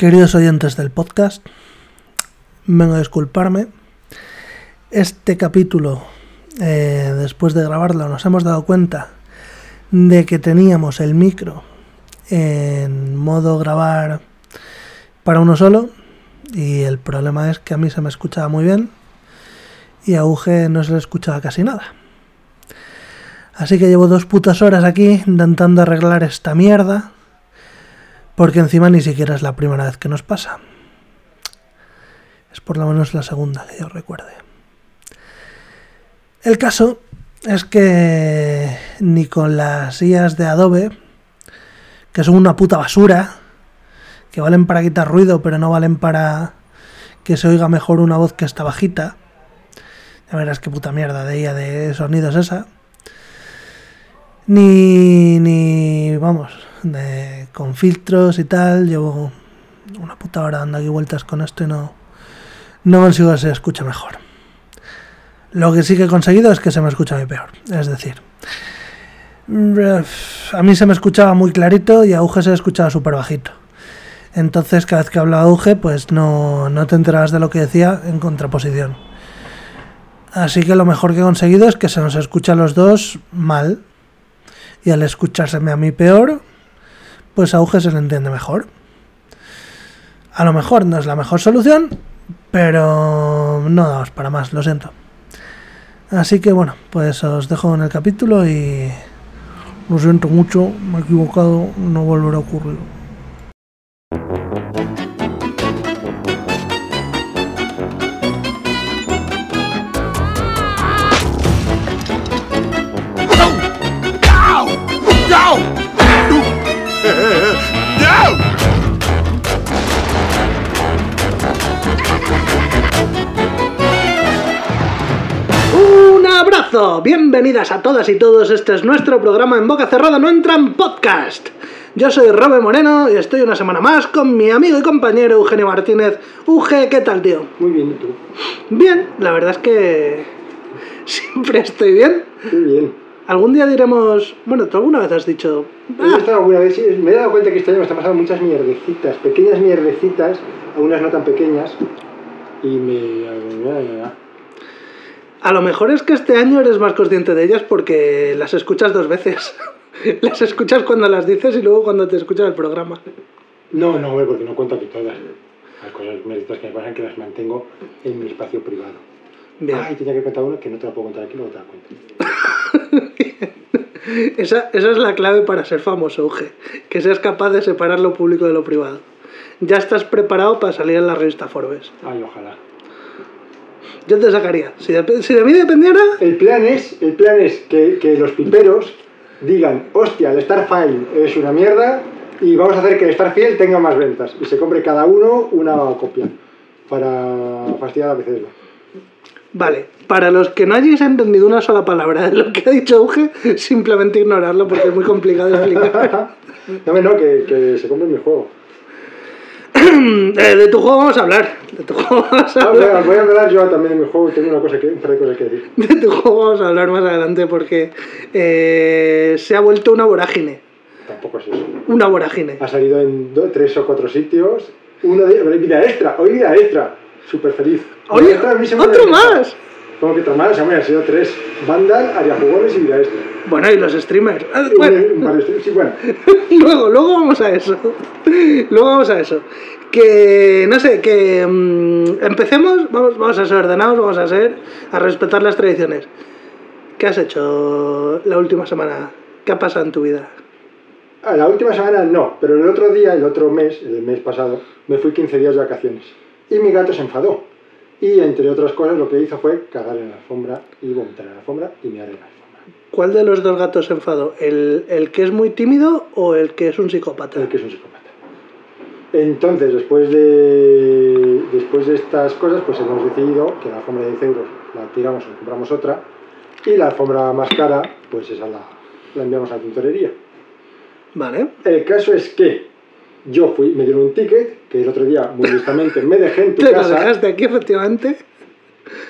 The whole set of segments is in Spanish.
Queridos oyentes del podcast, vengo a disculparme. Este capítulo, eh, después de grabarlo, nos hemos dado cuenta de que teníamos el micro en modo grabar para uno solo y el problema es que a mí se me escuchaba muy bien y a Uge no se le escuchaba casi nada. Así que llevo dos putas horas aquí intentando arreglar esta mierda porque encima ni siquiera es la primera vez que nos pasa. Es por lo menos la segunda que yo recuerde. El caso es que ni con las IAs de Adobe, que son una puta basura, que valen para quitar ruido, pero no valen para que se oiga mejor una voz que está bajita. Ya verás qué puta mierda de IA de sonidos esa. Ni, ni, vamos, con filtros y tal. Llevo una puta hora dando aquí vueltas con esto y no, no consigo que se escuche mejor. Lo que sí que he conseguido es que se me escucha muy peor. Es decir, a mí se me escuchaba muy clarito y a Uge se escuchaba súper bajito. Entonces, cada vez que hablaba Uge, pues no, no te enterabas de lo que decía en contraposición. Así que lo mejor que he conseguido es que se nos escucha a los dos mal. Y al escuchárseme a mí peor, pues a Uge se le entiende mejor. A lo mejor no es la mejor solución, pero no damos para más, lo siento. Así que bueno, pues os dejo en el capítulo y lo siento mucho, me he equivocado, no volverá a ocurrir. Bienvenidas a todas y todos. Este es nuestro programa en boca cerrada, no entran podcast. Yo soy Robe Moreno y estoy una semana más con mi amigo y compañero Eugenio Martínez. Uge, ¿qué tal, tío? Muy bien, ¿y tú? Bien, la verdad es que siempre estoy bien. Muy bien. Algún día diremos, bueno, tú alguna vez has dicho, He "Ah, estado alguna vez, sí, me he dado cuenta que este año me están pasando muchas mierdecitas, pequeñas mierdecitas, algunas no tan pequeñas, y me... a lo mejor es que este año eres más consciente de ellas porque las escuchas dos veces. las escuchas cuando las dices y luego cuando te escuchas el programa. No, no, porque no cuento aquí todas. Las cosas mierdecitas que me pasan que las mantengo en mi espacio privado. Bien. Ay, tenía que contar una que no te la puedo contar aquí, luego te la cuento. Esa, esa es la clave para ser famoso, Uge. Que seas capaz de separar lo público de lo privado. Ya estás preparado para salir en la revista Forbes. Ay, ojalá. Yo te sacaría. Si de, si de mí dependiera, El plan es, el plan es que, que los piperos digan, hostia, el Starfile es una mierda y vamos a hacer que el Starfield tenga más ventas y se compre cada uno una copia para fastidiar a Bethesda. vale. Para los que no hayáis entendido una sola palabra de lo que ha dicho Uge, simplemente ignorarlo porque es muy complicado explicar. No, no, que, que se compre mi juego. Eh, de tu juego vamos a hablar. De tu juego vamos a hablar. voy a- voy a hablar yo también de mi juego, tengo una cosa que, un par de cosas que decir. De tu juego vamos a hablar más adelante porque eh, se ha vuelto una vorágine. Tampoco es eso. Una vorágine. Ha salido en tres o cuatro sitios. Uno de ellos, vida extra, hoy vida extra. Súper feliz. Extra, me otro más. ¿Cómo que más? O sea, han sido tres. Vandal, Aria Jugones y vida extra. Bueno, y los streamers. Ah, bueno, sí, bueno. luego, luego vamos a eso. Luego vamos a eso. Que, no sé, que mm, empecemos, vamos, vamos a ser ordenados, vamos a ser, a respetar las tradiciones. ¿Qué has hecho la última semana? ¿Qué ha pasado en tu vida? Ah, la última semana no, pero el otro día, el otro mes, el mes pasado, me fui 15 días de vacaciones. Y mi gato se enfadó. Y entre otras cosas lo que hizo fue cagar en la alfombra y vomitar en la alfombra y mear en la alfombra. ¿Cuál de los dos gatos se enfadó? ¿El, el que es muy tímido o el que es un psicópata? El que es un psicópata. Entonces, después de, después de estas cosas, pues hemos decidido que la alfombra de 10 euros la tiramos o compramos otra. Y la alfombra más cara, pues esa la, la enviamos a la tintorería. Vale. El caso es que yo fui, me dieron un ticket, que el otro día muy listamente me dejé en tu Te lo casa. dejaste aquí, efectivamente.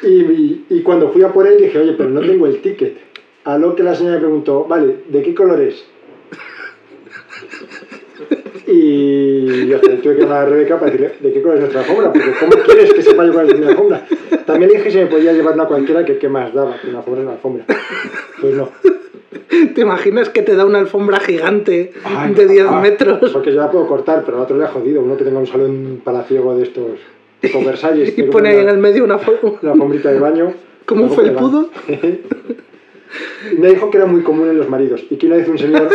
Y, y- y cuando fui a por él dije, oye, pero no tengo el ticket. A lo que la señora me preguntó, vale, ¿de qué color es? Y yo tuve que llamar a Rebeca para decirle de qué color es nuestra alfombra, porque ¿cómo quieres que sepa yo cuál es mi alfombra? También le dije si me podía llevar una cualquiera que qué más daba, que una alfombra es una alfombra. Pues no. ¿Te imaginas que te da una alfombra gigante Ay, de 10 ah, metros? Porque yo la puedo cortar, pero al otro le ha jodido. Uno que tenga un salón palaciego de estos con Versalles. Y que pone ahí en el medio una alfombrita de baño. Como un felpudo. Me dijo que era muy común en los maridos y que una vez un señor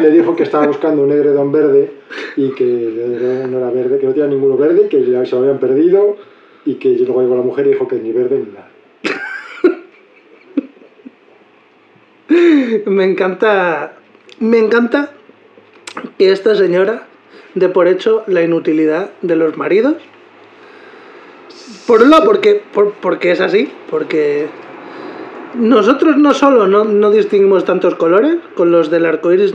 le dijo que estaba buscando un edredón verde y que el edredón no era verde, que no tenía ninguno verde, que ya se lo habían perdido y que luego llegó la mujer y dijo que ni verde ni nada. Me encanta. Me encanta que esta señora dé por hecho la inutilidad de los maridos. Por un lado, porque, por- porque es así, porque nosotros no solo no, no distinguimos tantos colores, con los del arco iris,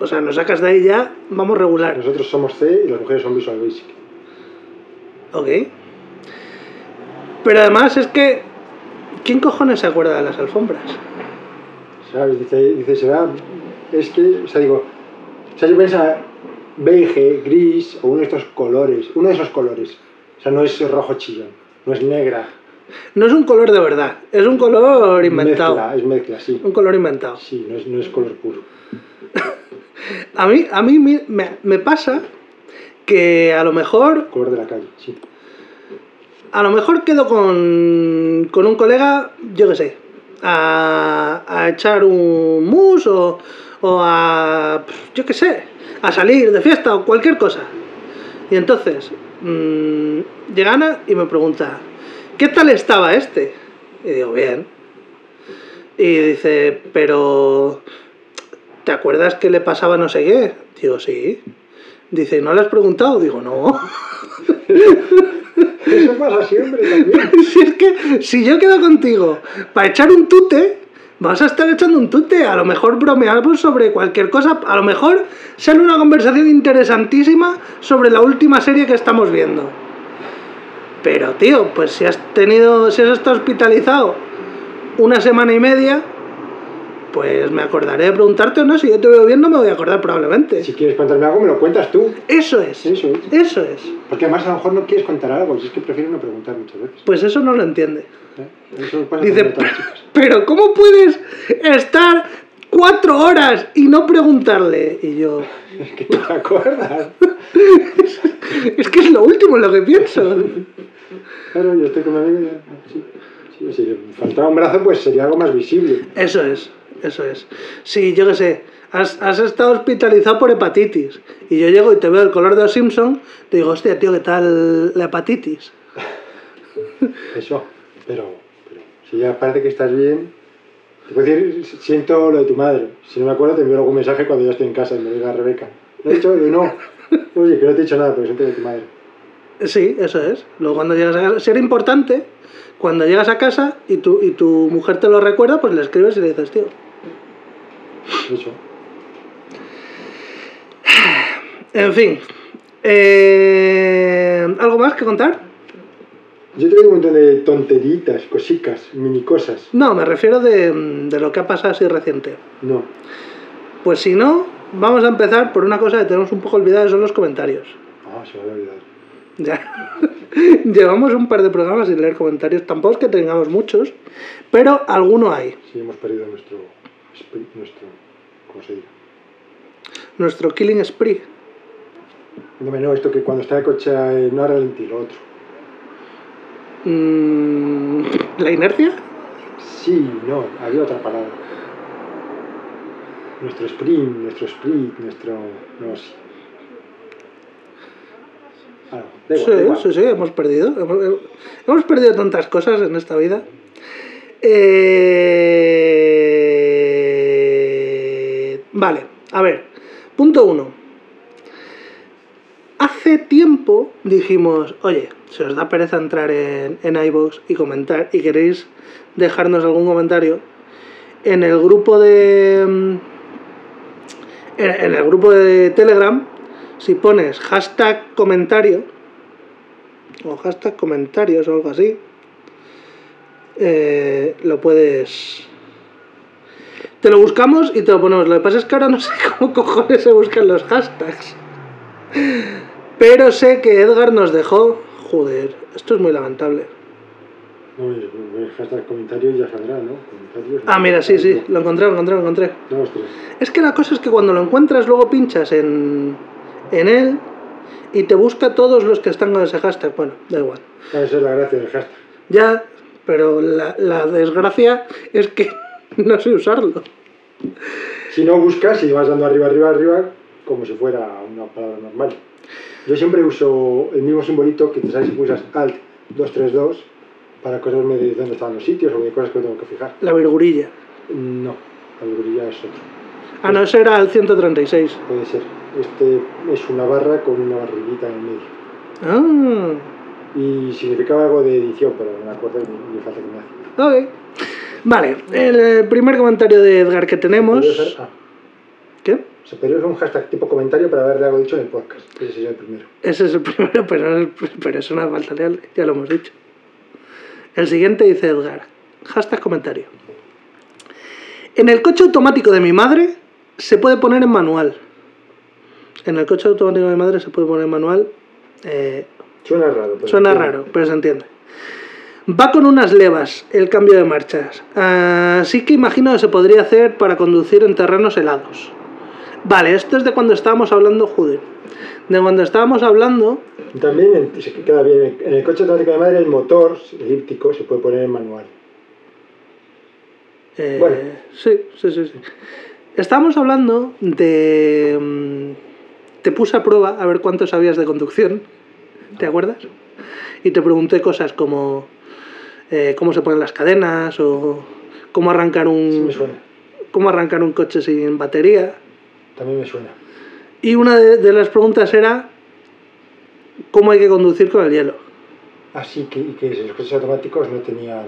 o sea, nos sacas de ahí ya, vamos regular. Nosotros somos C y las mujeres son Visual Basic. Ok. Pero además es que. ¿Quién cojones se acuerda de las alfombras? ¿Sabes? Dice, dice, será. Es que, o sea, digo. O sea, yo pensaba beige, gris o uno de estos colores. Uno de esos colores. O sea, no es rojo chillón, no es negra. No es un color de verdad, es un color inventado. Mezcla, es mezcla, sí. Un color inventado. Sí, no es, no es color puro. A mí, a mí me, me- me pasa que a lo mejor. Color de la calle, sí. A lo mejor quedo con, con un colega, yo qué sé, a, a echar un mus o, o a. yo qué sé, a salir de fiesta o cualquier cosa. Y entonces, mm, llega Ana y me pregunta, ¿qué tal estaba este? Y digo, bien. Y dice, pero. ¿Te acuerdas que le pasaba no sé qué? Digo, sí. Dice, ¿no le has preguntado? Digo, no. Eso pasa siempre también. si es que si yo quedo contigo para echar un tute, vas a estar echando un tute. A lo mejor bromeamos sobre cualquier cosa. A lo mejor sale una conversación interesantísima sobre la última serie que estamos viendo. Pero, tío, pues si has tenido, si has estado hospitalizado una semana y media, pues me acordaré de preguntarte o no. Si yo te veo bien, no me voy a acordar probablemente. Si quieres contarme algo, me lo cuentas tú. Eso es. Eso es. Eso es. Porque además a lo mejor no quieres contar algo, si es que prefieres no preguntar muchas veces. Pues eso no lo entiende. ¿eh? Eso pasa Dice, todas las pero ¿cómo puedes estar cuatro horas y no preguntarle? Y yo, Es que te acuerdas. es que es lo último en lo que pienso. Claro, yo estoy con mi amigo y sí, sí, si le faltara un brazo, pues sería algo más visible. Eso es, eso es. Sí, yo qué sé, has, has estado hospitalizado por hepatitis y yo llego y te veo el color de los Simpson, te digo, hostia, tío, ¿qué tal la hepatitis? Eso, pero, pero si ya parece que estás bien, te puedo decir, siento lo de tu madre. Si no me acuerdo, te envío algún mensaje cuando ya estoy en casa y me diga Rebeca. ¿Lo he dicho? Y no. Oye, que no te he dicho nada, pero siento lo de tu madre. Sí, eso es. Luego cuando llegas a casa, si era importante, cuando llegas a casa y tu, y tu mujer te lo recuerda, pues le escribes y le dices, tío, Eso. En fin. eh, ¿Algo más que contar? Yo tengo un montón de tonteritas, cositas, mini cosas. No, me refiero de, de lo que ha pasado así reciente. No. Pues si no, vamos a empezar por una cosa que tenemos un poco olvidada, son los comentarios. Ah, se me había olvidado. Ya. Llevamos un par de programas sin leer comentarios. Tampoco es que tengamos muchos, pero alguno hay. Sí, hemos perdido nuestro. Nuestro Killing Spree. No, no, esto que cuando está el coche no ralentí, lo otro. Mm, ¿La inercia? Sí, no, había otra palabra. Nuestro sprint, nuestro split, nuestro. No sé. Ah, no, da igual, Sí, igual. sí, sí, hemos perdido. Hemos, hemos perdido tantas cosas en esta vida. Eh, Vale, a ver. Punto uno. Hace tiempo dijimos, oye, si os da pereza entrar en, en iVoox y comentar y queréis dejarnos algún comentario, en el grupo de. mm, En, el grupo de Telegram, si pones hashtag comentario, o hashtag comentarios o algo así, eh, lo puedes. Te lo buscamos y te lo ponemos. Lo que pasa es que ahora no sé cómo cojones se buscan los hashtags. Pero sé que Edgar nos dejó. Joder, esto es muy lamentable. No, el hashtag comentarios ya saldrá, ¿no? Comentarios. Ah, mira, sí, sí, lo encontré, lo encontré, lo encontré. Es que la cosa es que cuando lo encuentras, luego pinchas en, en él y te busca todos los que están con ese hashtag. Bueno, da igual. Ah, Esa es la gracia del hashtag. Ya, pero la, la desgracia es que no sé usarlo. Si no buscas y vas dando arriba, arriba, arriba, como si fuera una palabra normal. Yo siempre uso el mismo simbolito que te sabes si pulsas Alt 232 para acordarme de dónde estaban los sitios o de cosas que me tengo que fijar. La virgurilla. No, la virgulilla es otro. Ah, no, ese era el 136. Puede ser. Este es una barra con una barriguita en el medio. Ah, Y significaba algo de edición, pero me acuerdo ni, ni falta que me hace. ok. Vale, el primer comentario de Edgar que tenemos. Ser- ah, ¿Qué? se podría usar un hashtag tipo comentario para haberle algo dicho en el podcast. Ese sería el primero. Ese es el primero, pero, es- pero es una falta leal, ya lo hemos dicho. El siguiente dice Edgar. Hashtag comentario. En el coche automático de mi madre se puede poner en manual. En el coche automático de mi madre se puede poner en manual. eh, Suena raro. Pero suena entiendo. raro, pero se entiende. Va con unas levas el cambio de marchas. Así que imagino que se podría hacer para conducir en terrenos helados. Vale, esto es de cuando estábamos hablando, joder. De cuando estábamos hablando También se queda bien. En el coche automático de madre, el motor elíptico se puede poner en manual. Eh, Bueno. Sí, sí, sí, sí. Estábamos hablando de... mm, Te puse a prueba a ver cuánto sabías de conducción. ¿Te acuerdas? Y te pregunté cosas como eh, cómo se ponen las cadenas o cómo arrancar un Sí me suena. cómo arrancar un coche sin batería. También me suena. Y una de, de las preguntas era cómo hay que conducir con el hielo. Así que, y que los coches automáticos no tenían...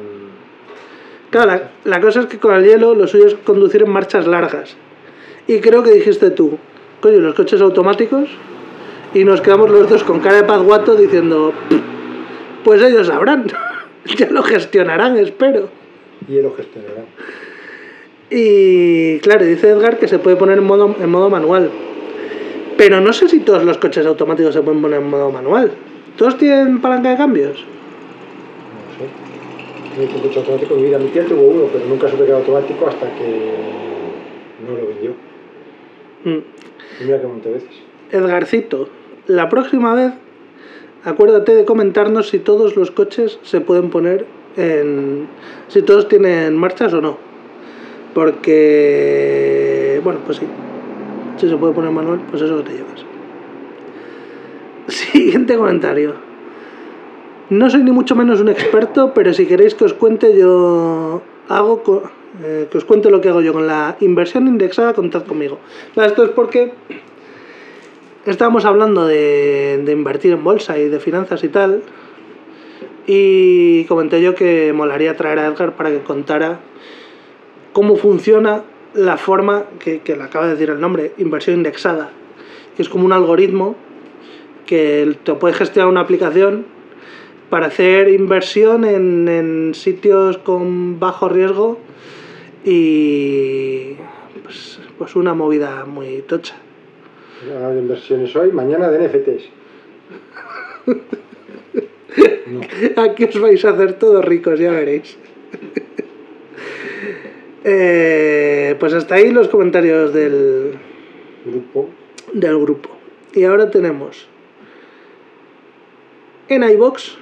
Claro, la, la cosa es que con el hielo lo suyo es conducir en marchas largas. Y creo que dijiste tú, coño, los coches automáticos. Y nos quedamos los dos con cara de pazguato diciendo, pues ellos sabrán, ya lo gestionarán, espero. Y lo gestionarán. Y claro, dice Edgar que se puede poner en modo, en modo manual. Pero no sé si todos los coches automáticos se pueden poner en modo manual. ¿Todos tienen palanca de cambios? No sé. Un coche automático en mi vida. Mi tía tuvo uno, pero nunca supe que era automático hasta que no lo vendió. Mm. Y mira que de veces. Edgarcito, la próxima vez acuérdate de comentarnos si todos los coches se pueden poner en... si todos tienen marchas o no. Porque... bueno, pues sí. Si se puede poner manual, pues eso te llevas. Siguiente comentario. No soy ni mucho menos un experto, pero si queréis que os cuente yo hago co- eh, que os cuente lo que hago yo con la inversión indexada, contad conmigo. Esto es porque estábamos hablando de, invertir en bolsa y de finanzas y tal. Y comenté yo que molaría traer a Edgar para que contara cómo funciona la forma que, le acaba de decir el nombre, inversión indexada, que es como un algoritmo que te puede gestionar una aplicación para hacer inversión en, en sitios con bajo riesgo y pues, pues una movida muy tocha. Hablamos de inversiones hoy, mañana de NFTs. No. Aquí os vais a hacer todos ricos, ya veréis. Eh, pues hasta ahí los comentarios del, Grupo. del grupo. Y ahora tenemos en iBox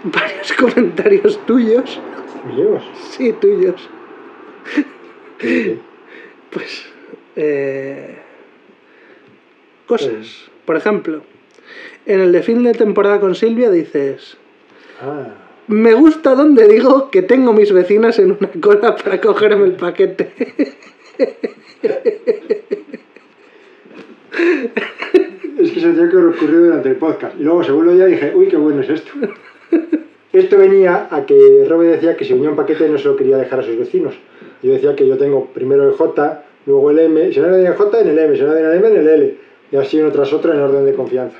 varios comentarios tuyos. Míos. Sí, tuyos. Sí. Pues. eh, cosas. Por ejemplo, en el de fin de temporada con Silvia dices. Ah, Me gusta donde digo que tengo mis vecinas en una cola para cogerme el paquete. es que se tenía que ocurrido durante el podcast. Y luego, según lo ya dije, uy, qué bueno es esto. Esto venía a que Robe decía que si venía un paquete no se lo quería dejar a sus vecinos. Yo decía que yo tengo primero el J, luego el M, si no era en el J, en el M, si no era en el M, en el L. Y así uno tras otro en orden de confianza.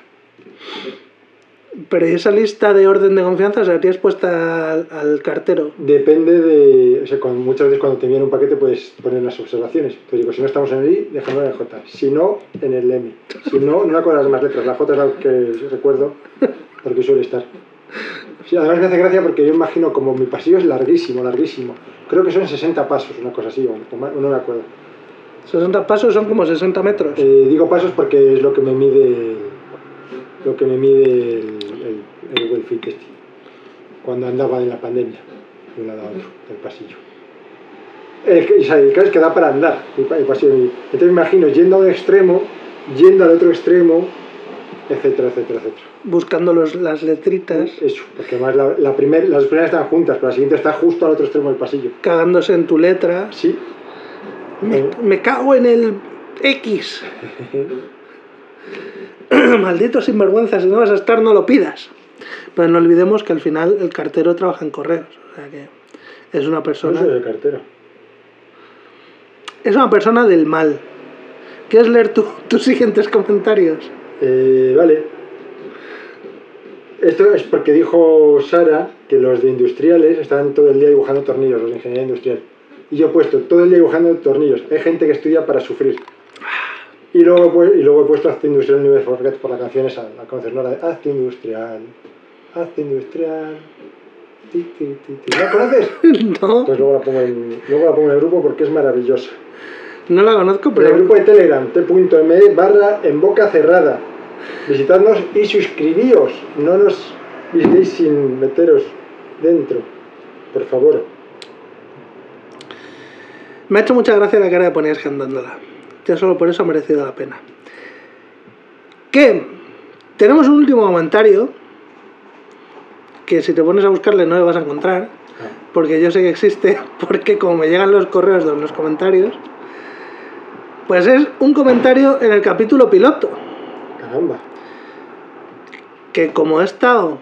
Pero ¿y esa lista de orden de confianza, o sea, tienes puesta al, al cartero. Depende de. O sea, con- muchas veces cuando te envían un paquete puedes poner las observaciones. Entonces digo, si no estamos en el I, déjame en el J. Si no, en el M. Si no, no acuerdo las demás letras. La J es la que recuerdo porque suele estar. Sí, además me hace gracia porque yo imagino como mi pasillo es larguísimo, larguísimo. Creo que son 60 pasos, una cosa así, o, más, no me acuerdo. 60 pasos son como 60 metros. Eh, digo pasos porque es lo que me mide lo que me mide el, el, el Google Fit este, cuando andaba en la pandemia de un lado a otro del pasillo el, el caso es que da para andar el pasillo entonces me imagino yendo a un extremo yendo al otro extremo etcétera etcétera etcétera Buscando los, las letritas, eso porque además la, la primer, las primeras están juntas pero la siguiente está justo al otro extremo del pasillo cagándose en tu letra. sí Me, Eh, me cago en el X. Maldito sinvergüenza, si no vas a estar, no lo pidas. Pero no olvidemos que al final el cartero trabaja en correos. O sea que es una no persona. soy el cartero Es una persona del mal. ¿Quieres leer tú tus siguientes comentarios? Eh, vale. Esto es porque dijo Sara que los de industriales están todo el día dibujando tornillos, los de ingeniería industrial. Y yo he puesto todo el día dibujando tornillos. Hay gente que estudia para sufrir. Y luego, he pu- y luego he puesto Arte Industrial Never Forget por la canción esa, la conoces, ¿no? La de Arte Industrial. Arte Industrial. Ti, ti, ti. ¿La conoces? No, Pues luego la pongo en, luego la pongo en el grupo porque es maravillosa. No la conozco, Por el pero grupo de Telegram, t.me barra en boca cerrada. Visitadnos y suscribíos. No nos visitéis sin meteros dentro. Por favor. me ha hecho mucha gracia la cara de ponías cantándola. Ya solo por eso ha merecido la pena. Que tenemos un último comentario que si te pones a buscarle no le vas a encontrar. porque yo sé que existe, porque como me llegan los correos de los comentarios, pues es un comentario en el capítulo piloto, Caramba. que como he estado,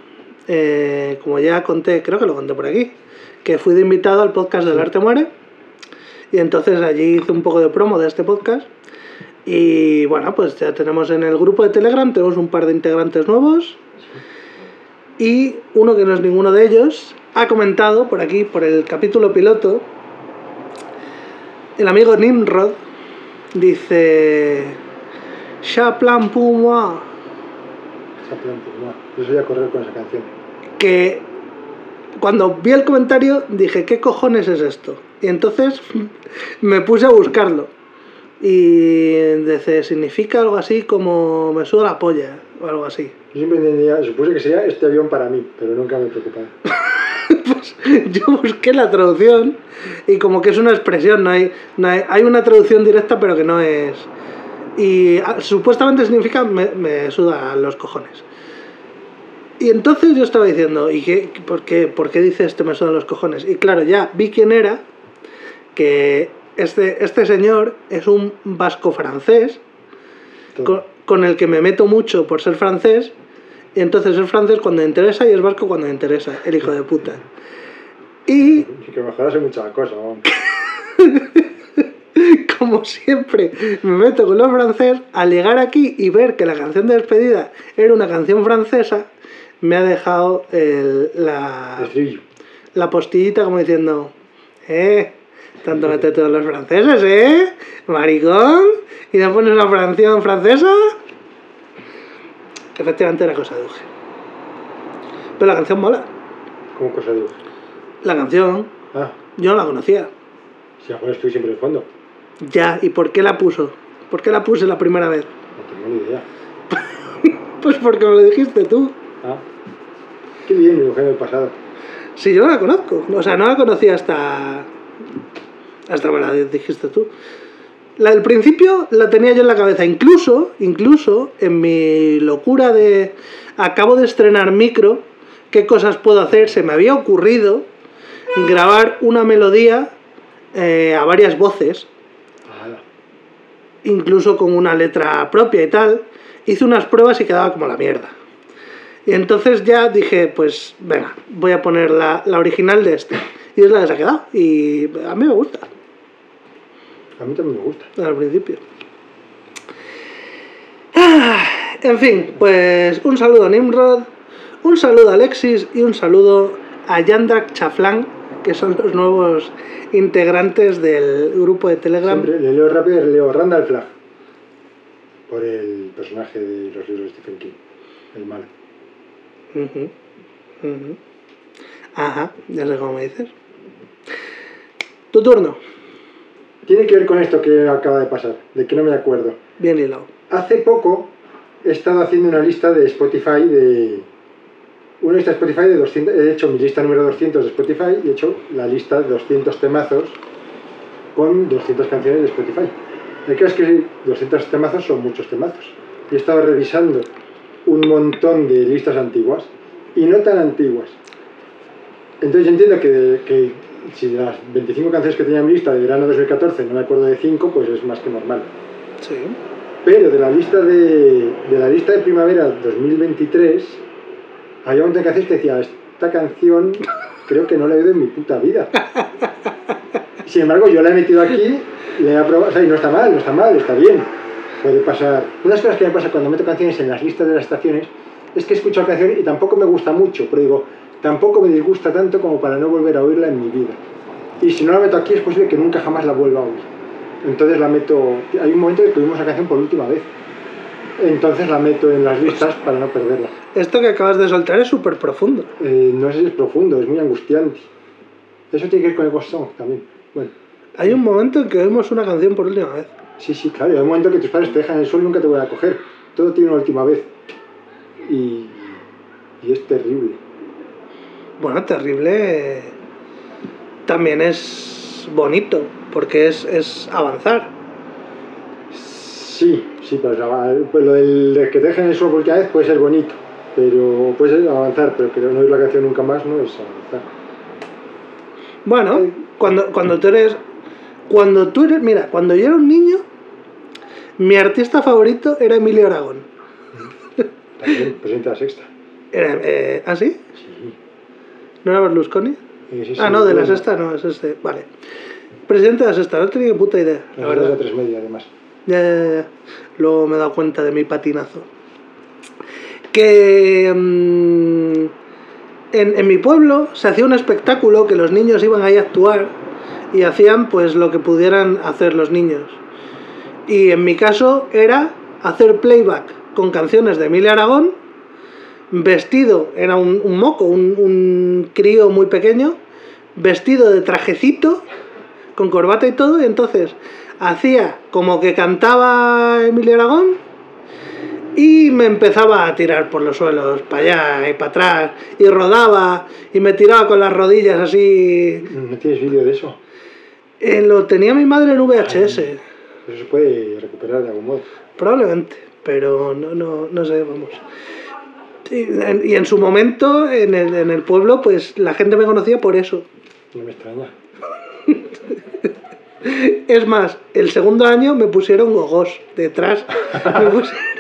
eh, como ya conté, creo que lo conté por aquí, que fui de invitado al podcast del Arte Muere, y entonces allí hice un poco de promo de este podcast, y bueno, pues ya tenemos en el grupo de Telegram, tenemos un par de integrantes nuevos, y uno que no es ninguno de ellos ha comentado por aquí, por el capítulo piloto, el amigo Nimrod dice: Chaplan Puma, planta, no. Yo soy a correr con esa canción. que cuando vi el comentario dije: ¿Qué cojones es esto? Y entonces me puse a buscarlo. Y dice: significa algo así como me suda la polla, o algo así. Yo siempre entendía, supuse que sería este avión para mí, pero nunca me he preocupado. Pues yo busqué la traducción y como que es una expresión, no hay, no hay, hay una traducción directa pero que no es... Y ah, supuestamente significa me, me suda los cojones. Y entonces yo estaba diciendo, ¿y qué, por, qué, por qué dice este me suda los cojones? Y claro, ya vi quién era, que este, este señor es un vasco francés con el que me meto mucho por ser francés. Y entonces es francés cuando me interesa y es vasco cuando me interesa, el hijo de puta. Y que mejorase muchas cosas, como siempre me meto con los francés, al llegar aquí y ver que la canción de despedida era una canción francesa, me ha dejado el- la, la postillita como diciendo, eh, tanto meterte con los franceses, eh, maricón, y te pones una canción francesa. Efectivamente era cosa de Uge. Pero la canción mola. Como cosa digo. La canción, Ah, yo no la conocía. si la pones tú siempre de fondo. Ya, ¿y por qué la puso? ¿Por qué la puse la primera vez? No tengo ni idea. Pues porque me lo dijiste tú. Ah. Qué bien, mi mujer del pasado. Sí, yo no la conozco. O sea, no la conocía hasta. Hasta me la dijiste tú. La del principio la tenía yo en la cabeza. Incluso, incluso, en mi locura de. Acabo de estrenar micro. ¿Qué cosas puedo hacer? Se me había ocurrido grabar una melodía eh, a varias voces. Ala. incluso con una letra propia y tal, hice unas pruebas y quedaba como la mierda. Y entonces ya dije, pues venga, voy a poner la, la original de este. Y es la que se ha quedado. Y a mí me gusta, A mí también me gusta. al principio. Ah, En fin, pues un saludo a Nimrod, Un saludo a Alexis y un saludo a Yandrak Chaflan, que son los nuevos integrantes del grupo de Telegram. Siempre le leo rápido y le leo Randall Flagg. Por el personaje de los libros de Stephen King. El mal. Ujú, ujú. Ajá, ya sé cómo me dices. Tu turno. Tiene que ver con esto que acaba de pasar, de que no me acuerdo. Bien hilado. Hace poco he estado haciendo una lista de Spotify de... Una lista de Spotify de 200... He hecho mi lista número 200 de Spotify y he hecho la lista de 200 temazos con 200 canciones de Spotify. El caso es que 200 temazos son muchos temazos. Y he estado revisando un montón de listas antiguas y no tan antiguas. Entonces yo entiendo que, que si de las 25 canciones que tenía en mi lista de verano 2014 no me acuerdo de 5, pues es más que normal. Sí. Pero de la lista de, de la lista de primavera 2023, había un montón de canciones que decía, esta canción creo que no la he oído en mi puta vida. Sin embargo, yo la he metido aquí, le he aprobado, o sea, y no está mal, no está mal, está bien. Puede pasar. Unas cosas que me pasa cuando meto canciones en las listas de las estaciones es que escucho la canción y tampoco me gusta mucho, pero digo, tampoco me disgusta tanto como para no volver a oírla en mi vida. Y si no la meto aquí es posible que nunca jamás la vuelva a oír. Entonces la meto. Hay un momento en que tuvimos la canción por última vez. Entonces la meto en las listas para no perderla. Esto que acabas de soltar es súper profundo. Eh, no sé si es profundo, es muy angustiante. Eso tiene que ver con el Ghost Song también. Bueno, Hay un momento en que oímos una canción por última vez. sí, sí, claro. Hay un momento que tus padres te dejan en el suelo y nunca te vuelven a coger. Todo tiene una última vez. Y, y es terrible. Bueno, terrible. También es bonito, porque es, es avanzar. Sí, sí, pues, pues lo del de que te dejen suelo por vez puede ser bonito. Pero puede ser avanzar, pero que no oír la canción nunca más no es avanzar. Bueno, cuando, cuando tú eres. Cuando tú eres. Mira, cuando yo era un niño, mi artista favorito era Emilio Aragón. También, presidente de la sexta. Era, eh, ¿Ah, sí? Sí. ¿No era Berlusconi? Sí, ah, no, de la sexta no, es este. Vale. Presidente de la sexta, no tenía ni puta idea, la La verdad es verdad. de tres media, además. Ya, ya, ya. Luego me he dado cuenta de mi patinazo. Que mm, en, en mi pueblo se hacía un espectáculo que los niños iban ahí a actuar y hacían pues lo que pudieran hacer los niños. Y en mi caso era hacer playback con canciones de Emilia Aragón, vestido, era un, un moco, un, un crío muy pequeño, vestido de trajecito, con corbata y todo, y entonces hacía como que cantaba Emilia Aragón y me empezaba a tirar por los suelos, para allá y para atrás, y rodaba y me tiraba con las rodillas así. ¿No tienes vídeo de eso? Eh, lo tenía mi madre en VHS, Eso se puede recuperar de algún modo. probablemente, pero no, no, no sé, vamos. Y en, su momento, en el, en el pueblo, pues la gente me conocía por eso. No me extraña. Es más, el segundo año me pusieron gogos detrás. Me pusieron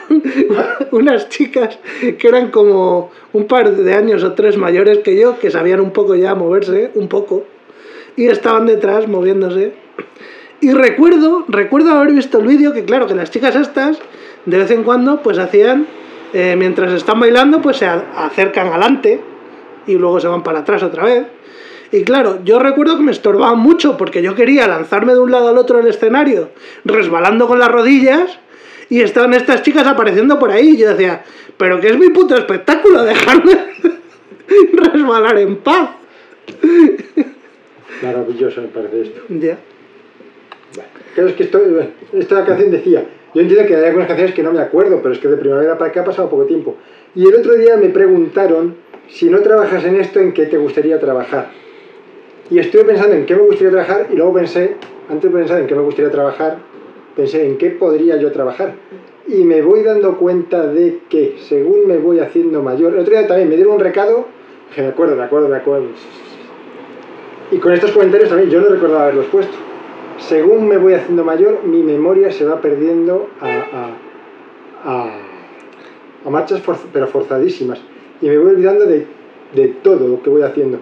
unas chicas que eran como un par de años o tres mayores que yo, que sabían un poco ya moverse, un poco, y estaban detrás moviéndose. Y recuerdo, recuerdo haber visto el vídeo que claro, que las chicas estas, de vez en cuando, pues hacían, eh, mientras están bailando, pues se acercan adelante y luego se van para atrás otra vez. Y claro, yo recuerdo que me estorbaba mucho porque yo quería lanzarme de un lado al otro del escenario, resbalando con las rodillas, y estaban estas chicas apareciendo por ahí. Y yo decía, pero que es mi puto espectáculo, dejarme resbalar en paz. Maravilloso me parece esto. Ya. Bueno, es que esto, esta canción decía, yo entiendo que hay algunas canciones que no me acuerdo, pero es que de primavera para acá ha pasado poco tiempo. Y el otro día me preguntaron, si no trabajas en esto, ¿en qué te gustaría trabajar? Y estuve pensando en qué me gustaría trabajar y luego pensé, antes de pensar en qué me gustaría trabajar, pensé en qué podría yo trabajar. Y me voy dando cuenta de que según me voy haciendo mayor, el otro día también me dieron un recado, que me acuerdo, me acuerdo, me acuerdo. Y con estos comentarios también yo no recordaba haberlos puesto. Según me voy haciendo mayor, mi memoria se va perdiendo a, a, a, a marchas pero forzadísimas. Y me voy olvidando de, de todo lo que voy haciendo.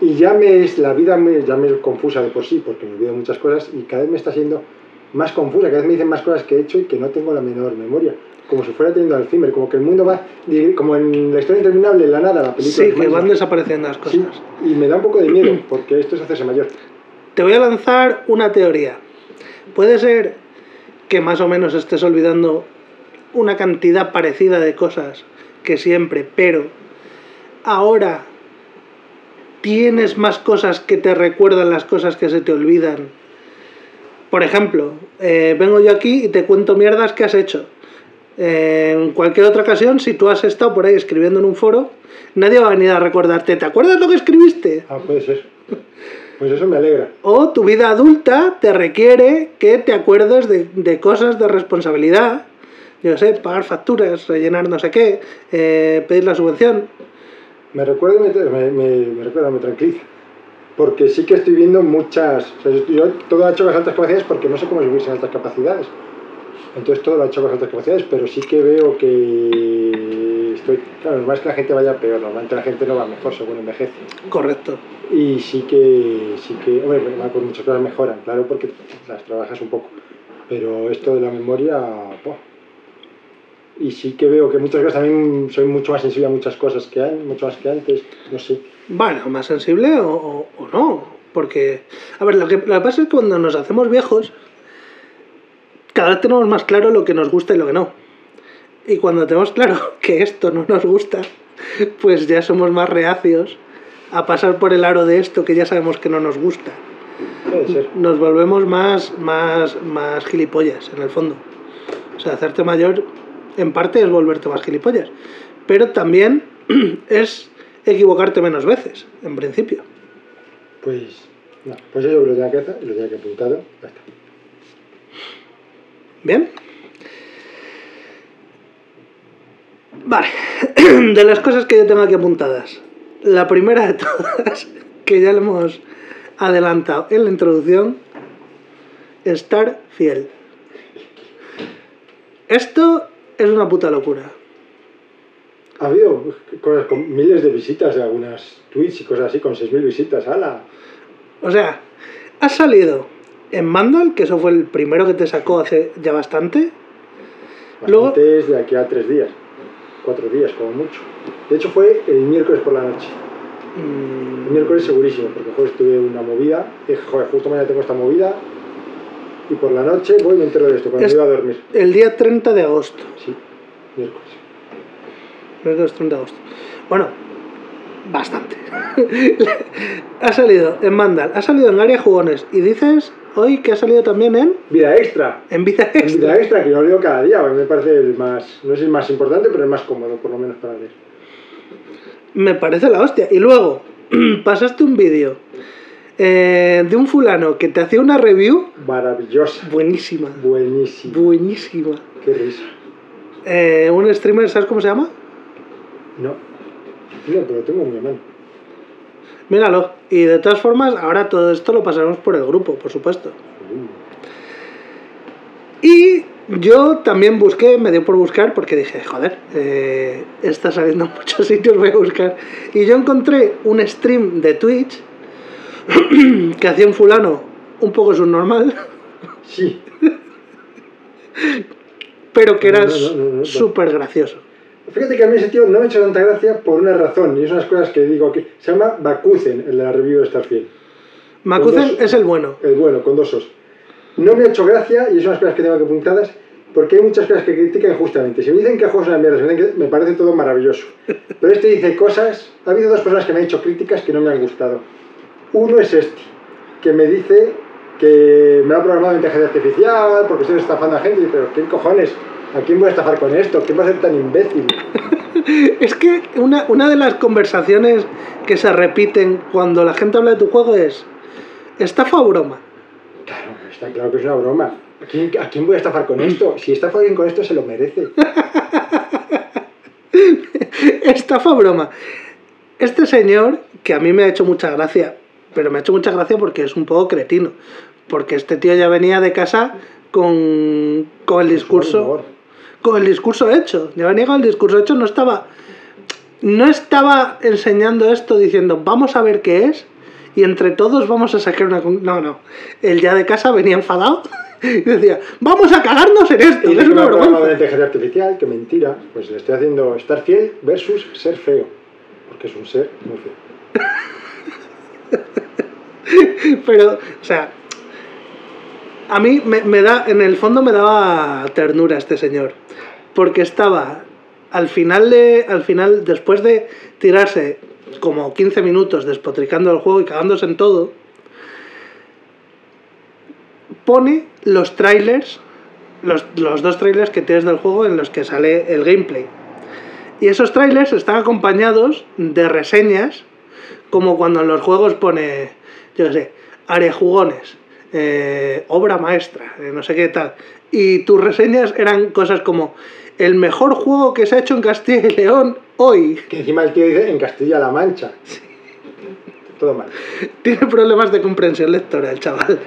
Y ya me es, la vida me, ya me es confusa de por sí, porque me olvido muchas cosas y cada vez me está siendo más confusa, cada vez me dicen más cosas que he hecho y que no tengo la menor memoria. Como si fuera teniendo Alzheimer, como que el mundo va, como en la historia interminable, en la nada, la película. Sí, que van desapareciendo las cosas. Sí, y me da un poco de miedo, porque esto es hacerse mayor. Te voy a lanzar una teoría. Puede ser que más o menos estés olvidando una cantidad parecida de cosas que siempre, pero ahora tienes más cosas que te recuerdan las cosas que se te olvidan. Por ejemplo, eh, vengo yo aquí y te cuento mierdas que has hecho. Eh, en cualquier otra ocasión, si tú has estado por ahí escribiendo en un foro, nadie va a venir a recordarte. ¿Te acuerdas lo que escribiste? Ah, puede ser. Pues eso me alegra. O tu vida adulta te requiere que te acuerdes de, de cosas de responsabilidad. Yo sé, pagar facturas, rellenar no sé qué, eh, pedir la subvención. Me recuerda y me, me, me- me recuerda, me tranquiliza. Porque sí que estoy viendo muchas. O sea, yo todo he hecho con altas capacidades porque no sé cómo subirse en altas capacidades. Entonces todo lo he hecho con altas capacidades, pero sí que veo que estoy. Claro, normal es que la gente vaya peor, normalmente la gente no va mejor según envejece. Correcto. Y sí que. Sí que hombre, pues muchas cosas mejoran, claro, porque las trabajas un poco. Pero esto de la memoria. ¡buah! Y sí que veo que muchas cosas también soy mucho más sensible a muchas cosas que hay, mucho más que antes, no sé. Bueno, más sensible o, o- o no. Porque, a ver, lo que, lo que pasa es que cuando nos hacemos viejos, cada vez tenemos más claro lo que nos gusta y lo que no. Y cuando tenemos claro que esto no nos gusta, pues ya somos más reacios a pasar por el aro de esto que ya sabemos que no nos gusta. Puede ser. Nos volvemos más, más, más gilipollas, en el fondo. O sea, hacerte mayor, en parte es volverte más gilipollas. Pero también es equivocarte menos veces, en principio. Pues, no, pues yo lo tenía que hacer, lo tenía que apuntado, ya está. ¿Bien? Vale, de las cosas que yo tengo aquí apuntadas. La primera de todas, que ya le hemos adelantado en la introducción, estar fiel. Esto es una puta locura. Ha habido cosas con miles de visitas de algunas tweets y cosas así, con 6.000 visitas, ¡hala! O sea, has salido en Mandal, que eso fue el primero que te sacó hace ya bastante. Luego- Bastantes de aquí a tres días, cuatro días como mucho. De hecho fue el miércoles por la noche. Mm, El miércoles segurísimo, porque jueves tuve una movida, dije, joder, justo mañana tengo esta movida, y por la noche voy y me entero de esto, cuando Es- me iba a dormir. el día 30 de agosto. Sí, miércoles. Miércoles 30 de agosto. Bueno, bastante. ha salido en Mandal, ha salido en Área Jugones. Y dices hoy que ha salido también en, Vida extra. en Vida En Extra. vida extra, que yo lo leo cada día, porque me parece el más, no es el más importante, pero el más cómodo, por lo menos para leer. Me parece la hostia. Y luego, pasaste un vídeo eh, de un fulano que te hacía una review Maravillosa, buenísima. buenísima, Buenísima. qué risa. Eh, un streamer, ¿sabes cómo se llama? No, no, pero lo tengo muy a mano. Míralo. Y de todas formas, ahora todo esto lo pasaremos por el grupo, por supuesto. Y yo también busqué, me dio por buscar, porque dije, joder, eh, está saliendo en muchos sitios, voy a buscar. Y yo encontré un stream de Twitch que hacía un fulano un poco subnormal, Sí, pero que era No, no, no, no, no. súper gracioso. Fíjate que a mí ese tío no me ha hecho tanta gracia por una razón, y es unas cosas que digo aquí. Se llama Bakuzen, el de la review de Starfield. Makuzen dos- es el bueno. El bueno, con dos os. No me ha hecho gracia, y es unas cosas que tengo aquí apuntadas, porque hay muchas cosas que critican injustamente. Si me dicen que el juego es una mierda, me, que parece todo maravilloso. Pero este dice cosas. Ha habido dos personas que me han hecho críticas que no me han gustado. Uno es este, que me dice que me ha programado inteligencia artificial porque estoy estafando a gente. Y, Pero ¿qué cojones? ¿A quién voy a estafar con esto? ¿Quién va a ser tan imbécil? Es que una, una de las conversaciones que se repiten cuando la gente habla de tu juego es, ¿estafa o broma? Claro, está claro que es una broma. ¿A quién, a quién voy a estafar con esto? Si estafa alguien con esto, se lo merece. Estafa o broma. Este señor, que a mí me ha hecho mucha gracia, pero me ha hecho mucha gracia porque es un poco cretino. Porque este tío ya venía de casa con, con el discurso. Con el discurso hecho. Venía con el discurso hecho, no estaba. No estaba enseñando esto diciendo, vamos a ver qué es, y entre todos vamos a sacar una. con-". No, no. Él ya de casa venía enfadado Y decía, vamos a cagarnos en esto, Y que es una un programa de vergüenza. inteligencia artificial, que mentira, pues le estoy haciendo estar fiel versus ser feo. Porque es un ser muy feo. Pero, o sea, a mí me, da, en el fondo me daba ternura este señor. Porque estaba al final de, al final, después de tirarse como 15 minutos despotricando el juego y cagándose en todo, pone los trailers, los, los dos trailers que tienes del juego en los que sale el gameplay. Y esos trailers están acompañados de reseñas, como cuando en los juegos pone, yo qué sé, arejugones, eh, obra maestra, eh, no sé qué tal. Y tus reseñas eran cosas como, el mejor juego que se ha hecho en Castilla y León hoy. Que encima el tío dice en Castilla-La Mancha. Todo mal. Tiene problemas de comprensión lectora el chaval.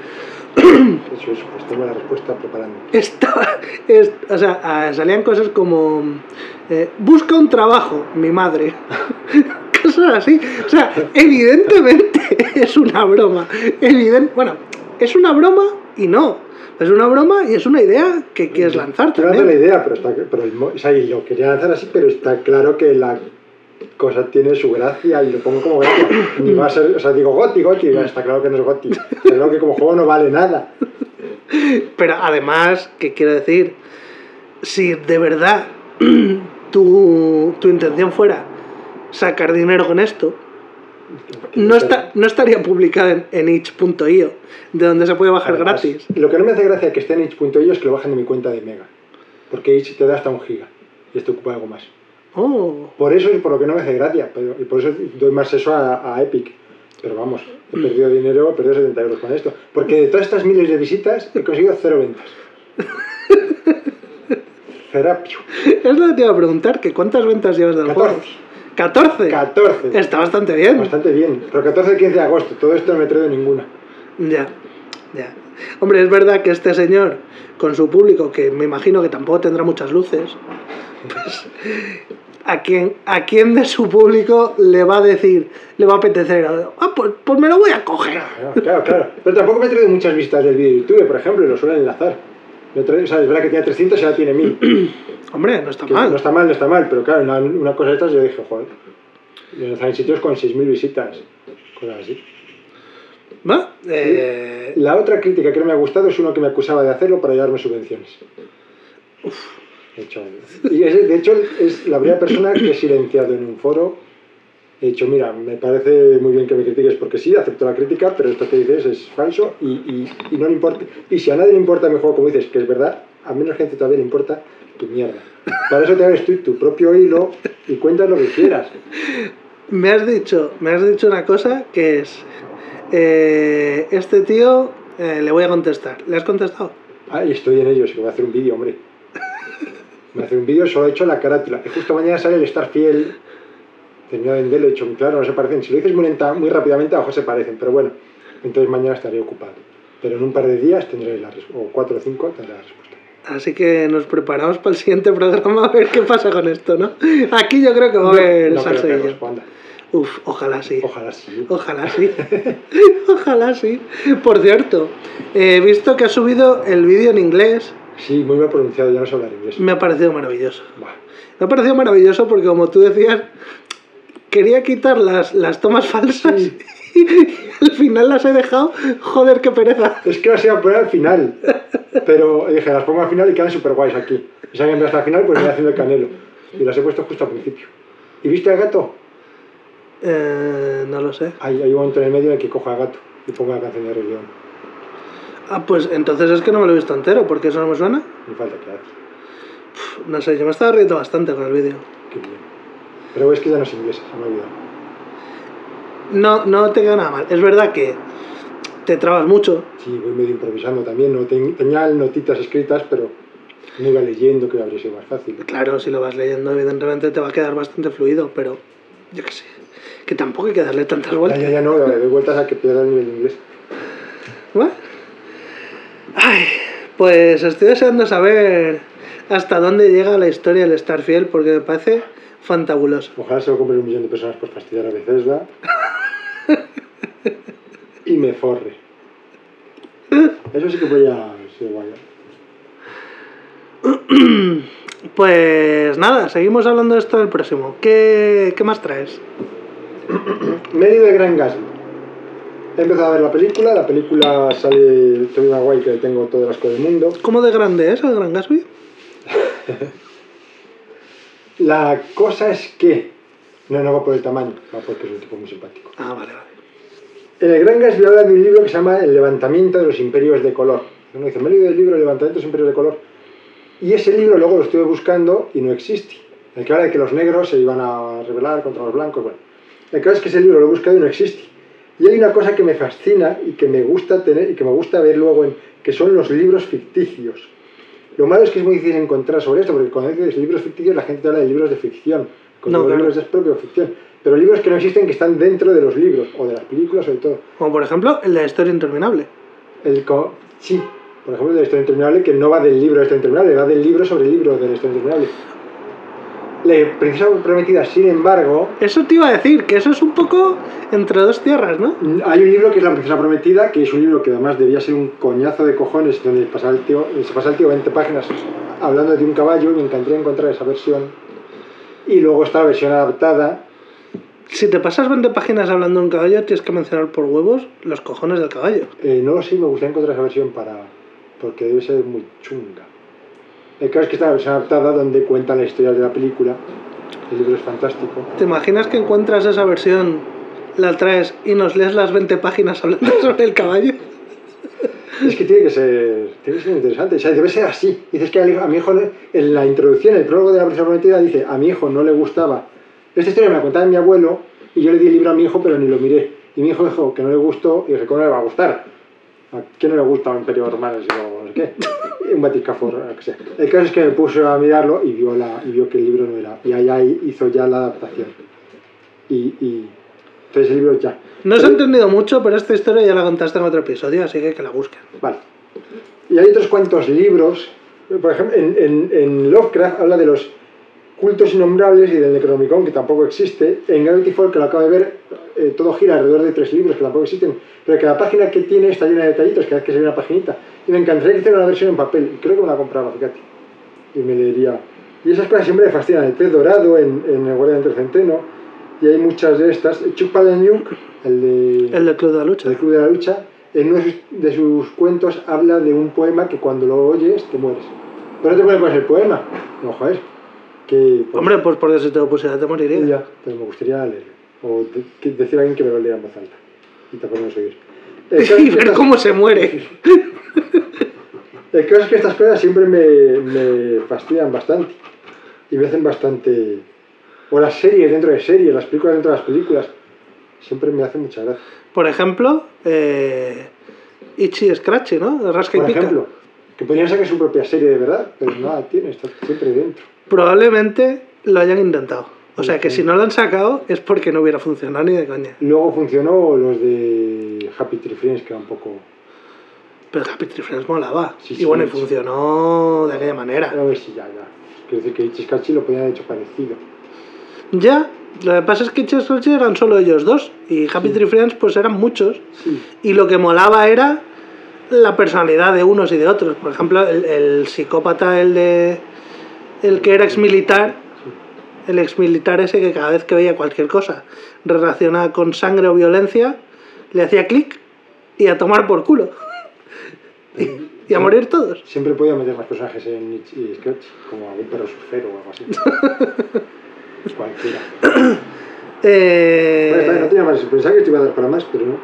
Eso es, pues tengo la respuesta preparando. Estaba, es- o sea, ah, salían cosas como eh, busca un trabajo, mi madre. cosas así. O sea, evidentemente es una broma. Evident, bueno, es una broma y no. Es una broma y es una idea que quieres lanzar hacer la también. idea, pero, está, pero el o sea, y lo quería lanzar así, pero está claro que la cosa tiene su gracia y lo pongo como gracia. Ni va a ser, o sea, digo Goti, Goti, está claro que no es Goti. Claro que como juego no vale nada. Pero además, ¿qué quiero decir? Si de verdad tu, tu intención fuera sacar dinero con esto, no, está, no estaría publicada en, en itch.io, de donde se puede bajar Además, gratis. Lo que no me hace gracia que esté en itch.io es que lo bajen de mi cuenta de Mega. Porque itch te da hasta un giga. Y esto ocupa algo más. Oh, Por eso es por lo que no me hace gracia. Pero, y por eso doy más eso a, a Epic. Pero vamos, he perdido dinero, he perdido 70 euros con esto. Porque de todas estas miles de visitas he conseguido cero ventas. Cerapio. es lo que te iba a preguntar, que ¿cuántas ventas llevas del 14. juego? 14. 14. Está bastante bien. Bastante bien. Pero 14 y 15 de agosto. Todo esto no me he traído ninguna. Ya, ya. Hombre, es verdad que este señor, con su público, que me imagino que tampoco tendrá muchas luces, pues, ¿a quién, ¿a quién de su público le va a decir, le va a apetecer? Ah, pues, pues me lo voy a coger. Claro, claro, claro. Pero tampoco me he traído muchas vistas del vídeo de YouTube, por ejemplo, y lo suelen enlazar. O sea, es verdad que tiene 300 y ahora tiene 1000. Hombre, no está Que mal. No está mal, no está mal, pero claro, una, una cosa de estas yo dije, joder. En sitios con 6.000 visitas. Cosas así. ¿Va? Eh, La otra crítica que no me ha gustado es uno que me acusaba de hacerlo para llevarme subvenciones. De hecho, y de hecho es la primera persona que he silenciado en un foro. He dicho, mira, me parece muy bien que me critiques porque sí, acepto la crítica, pero esto que dices es falso y, y- y no le importa. Y si a nadie le importa mi juego, como dices, que es verdad, a menos gente todavía le importa tu mierda. Para eso te hagas tú tu propio hilo y cuentas lo que quieras. me, has dicho, me has dicho una cosa que es, eh, este tío eh, le voy a contestar. ¿Le has contestado? Ah, y estoy en ello, que voy a hacer un vídeo, hombre. A hacer un vídeo, solo he hecho la carátula. Y justo mañana sale el estar fiel. Termino de venderlo, he dicho, claro, no se parecen. Si lo dices muy, lenta, muy rápidamente, a mejor se parecen, pero bueno. Entonces mañana estaré ocupado. Pero en un par de días tendré la respuesta, o cuatro o cinco tendré la respuesta. Así que nos preparamos para el siguiente programa a ver qué pasa con esto, ¿no? Aquí yo creo que va a haber no responda. Uf, ojalá sí. Ojalá sí. Ojalá sí. ojalá sí. Por cierto, he visto que ha subido el vídeo en inglés. Sí, muy bien pronunciado, ya no sé hablar inglés. Me ha parecido maravilloso. Me ha parecido maravilloso porque, como tú decías, quería quitar las, las tomas falsas Sí. y al final las he dejado. Joder, qué pereza. Es que las iba a poner al final. Pero dije, las pongo al final y quedan súper guays aquí. Y ve hasta el final, pues voy haciendo el canelo. Y las he puesto justo al principio. ¿Y viste al gato? Eh, no lo sé. Hay, hay un momento en el medio en el que cojo al gato y pongo la canción de Rey León. Ah, pues entonces es que no me lo he visto entero, porque eso no me suena. Me falta que hace. No sé, yo me estaba riendo bastante con el vídeo. Qué bien. Pero es que ya no es inglés, se me ha olvidado. No, no te queda nada mal. Es verdad que te trabas mucho. Sí, voy medio improvisando también. No Ten- tenía notitas escritas, pero no iba leyendo, que habría sido más fácil. Claro, si lo vas leyendo, evidentemente te va a quedar bastante fluido, pero yo qué sé. Que tampoco hay que darle tantas Ya, vueltas. ya, ya no, le doy vueltas a que pierda el nivel de inglés. ¿Va? Ay, pues estoy deseando saber hasta dónde llega la historia del Starfield, porque me parece fantabuloso. Ojalá se lo compre un millón de personas por fastidiar a Bethesda. y me forre. Eso sí que voy a... Sí, guay. Pues nada, seguimos hablando de esto del próximo. ¿Qué, qué más traes? Me he leído el Gran Gatsby. He empezado a ver la película, la película sale Tobey Maguire, que tengo todo el asco del mundo. ¿Cómo de grande es el Gran Gatsby? La cosa es que... No, no va por el tamaño, va porque es un tipo muy simpático. Ah, vale, vale. El Gran Gatsby habla de un libro que se llama El levantamiento de los imperios de color. Uno dice, me he leído el libro El levantamiento de los imperios de color. Y ese libro luego lo estuve buscando y no existe. El que habla de que los negros se iban a rebelar contra los blancos. Bueno, el caso es que ese libro lo he buscado y no existe. Y hay una cosa que me fascina y que me gusta tener y que me gusta ver luego en que son los libros ficticios. Lo malo es que es muy difícil encontrar sobre esto, porque cuando dices libros ficticios la gente habla de libros de ficción. No, claro. libros es propio ficción. Pero libros que no existen que están dentro de los libros, o de las películas, o de todo. Como por ejemplo el de la historia interminable. El co- sí, por ejemplo, de la historia interminable, que no va del libro de la historia interminable, va del libro sobre el libro de la historia interminable. La princesa prometida, sin embargo, Eso te iba a decir, que eso es un poco entre dos tierras, ¿no? hay un libro que es La princesa prometida, que es un libro que además debía ser un coñazo de cojones, donde pasa el tío, se pasa el tío 20 páginas hablando de un caballo, y me encantaría encontrar esa versión. Y luego está la versión adaptada, Si te pasas 20 páginas hablando de un caballo, tienes que mencionar por huevos los cojones del caballo. Eh, no lo sé, me gustaría encontrar esa versión para. porque debe ser muy chunga. El caso es que está la versión adaptada donde cuenta la historia de la película. El libro es fantástico. ¿Te imaginas que encuentras esa versión, la traes y nos lees las 20 páginas hablando sobre el caballo? Es que tiene que ser, tiene que ser interesante. O sea, debe ser así. Dices que a mi hijo, en la introducción, el prólogo de la princesa prometida, dice: A mi hijo no le gustaba. Esta historia me la contaba mi abuelo y yo le di el libro a mi hijo, pero ni lo miré. Y mi hijo dijo que no le gustó y dije: ¿Cómo no le va a gustar? ¿A quién no le gusta un Imperio Romano? Yo, no qué. Un Vaticafor, lo que sea. El caso es que me puso a mirarlo y vio, la, y vio que el libro no era. Y allá hizo ya la adaptación. Y, y entonces el libro ya. No se ha entendido mucho, pero esta historia ya la contaste en otro episodio, así que que la busquen. Vale. Y hay otros cuantos libros. Por ejemplo, en, en- en Lovecraft habla de los cultos innombrables y del Necronomicon, que tampoco existe. En Gravity Fall, que lo acabo de ver, eh, todo gira alrededor de tres libros que tampoco existen. Pero cada página que tiene está llena de detallitos, cada vez que se ve una paginita. Y me encantaría que hiciera una versión en papel. Y creo que me la compraba, fíjate. Y me leería. Y esas cosas siempre me fascinan. El pez dorado en, en El Guardián del Centeno. Y hay muchas de estas. Chuck Palahniuk, el de El del Club de la Lucha. el Club de la Lucha, en uno de sus, de sus cuentos habla de un poema que cuando lo oyes te mueres. Pero no te puede poner el poema. No, joder. Que, pues, Hombre, pues porque si te lo pusiera te moriría. ya, pero me gustaría leerlo. O de- que- decir a alguien que me lo lea en voz alta. Y. El caso, Y ver estas, cómo se muere. el caso es que estas cosas siempre me, me fastidian bastante. Y me hacen bastante... O las series dentro de series, las películas dentro de las películas. Siempre me hacen mucha gracia. Por ejemplo, eh, Itchy Scratchy, ¿no? Rasca y Por pica. ejemplo, que podrían sacar su propia serie de verdad, pero no la tiene, está siempre dentro. Probablemente lo hayan intentado. O sea que si no lo han sacado es porque no hubiera funcionado ni de coña. Luego funcionó los de Happy Tree Friends, que era un poco. Pero Happy Tree Friends molaba. Sí, y bueno, y funcionó de aquella manera. A ver si ya, ya. Quiero decir que Ichiskachi lo podían haber hecho parecido. Ya, lo que pasa es que Scratchy eran solo ellos dos. Y Happy Sí. Tree Friends pues eran muchos. Y lo que molaba era la personalidad de unos y de otros. Por ejemplo, el, el psicópata, el de. El que era ex militar. El ex militar ese que cada vez que veía cualquier cosa relacionada con sangre o violencia, le hacía clic y a tomar por culo. y, y a morir todos. siempre podía meter más personajes en Ichiskachi, como algún perro surfero o algo así. Cualquiera. Eh, está bien, no tenía más. Pensaba que te iba a dar para más, pero no.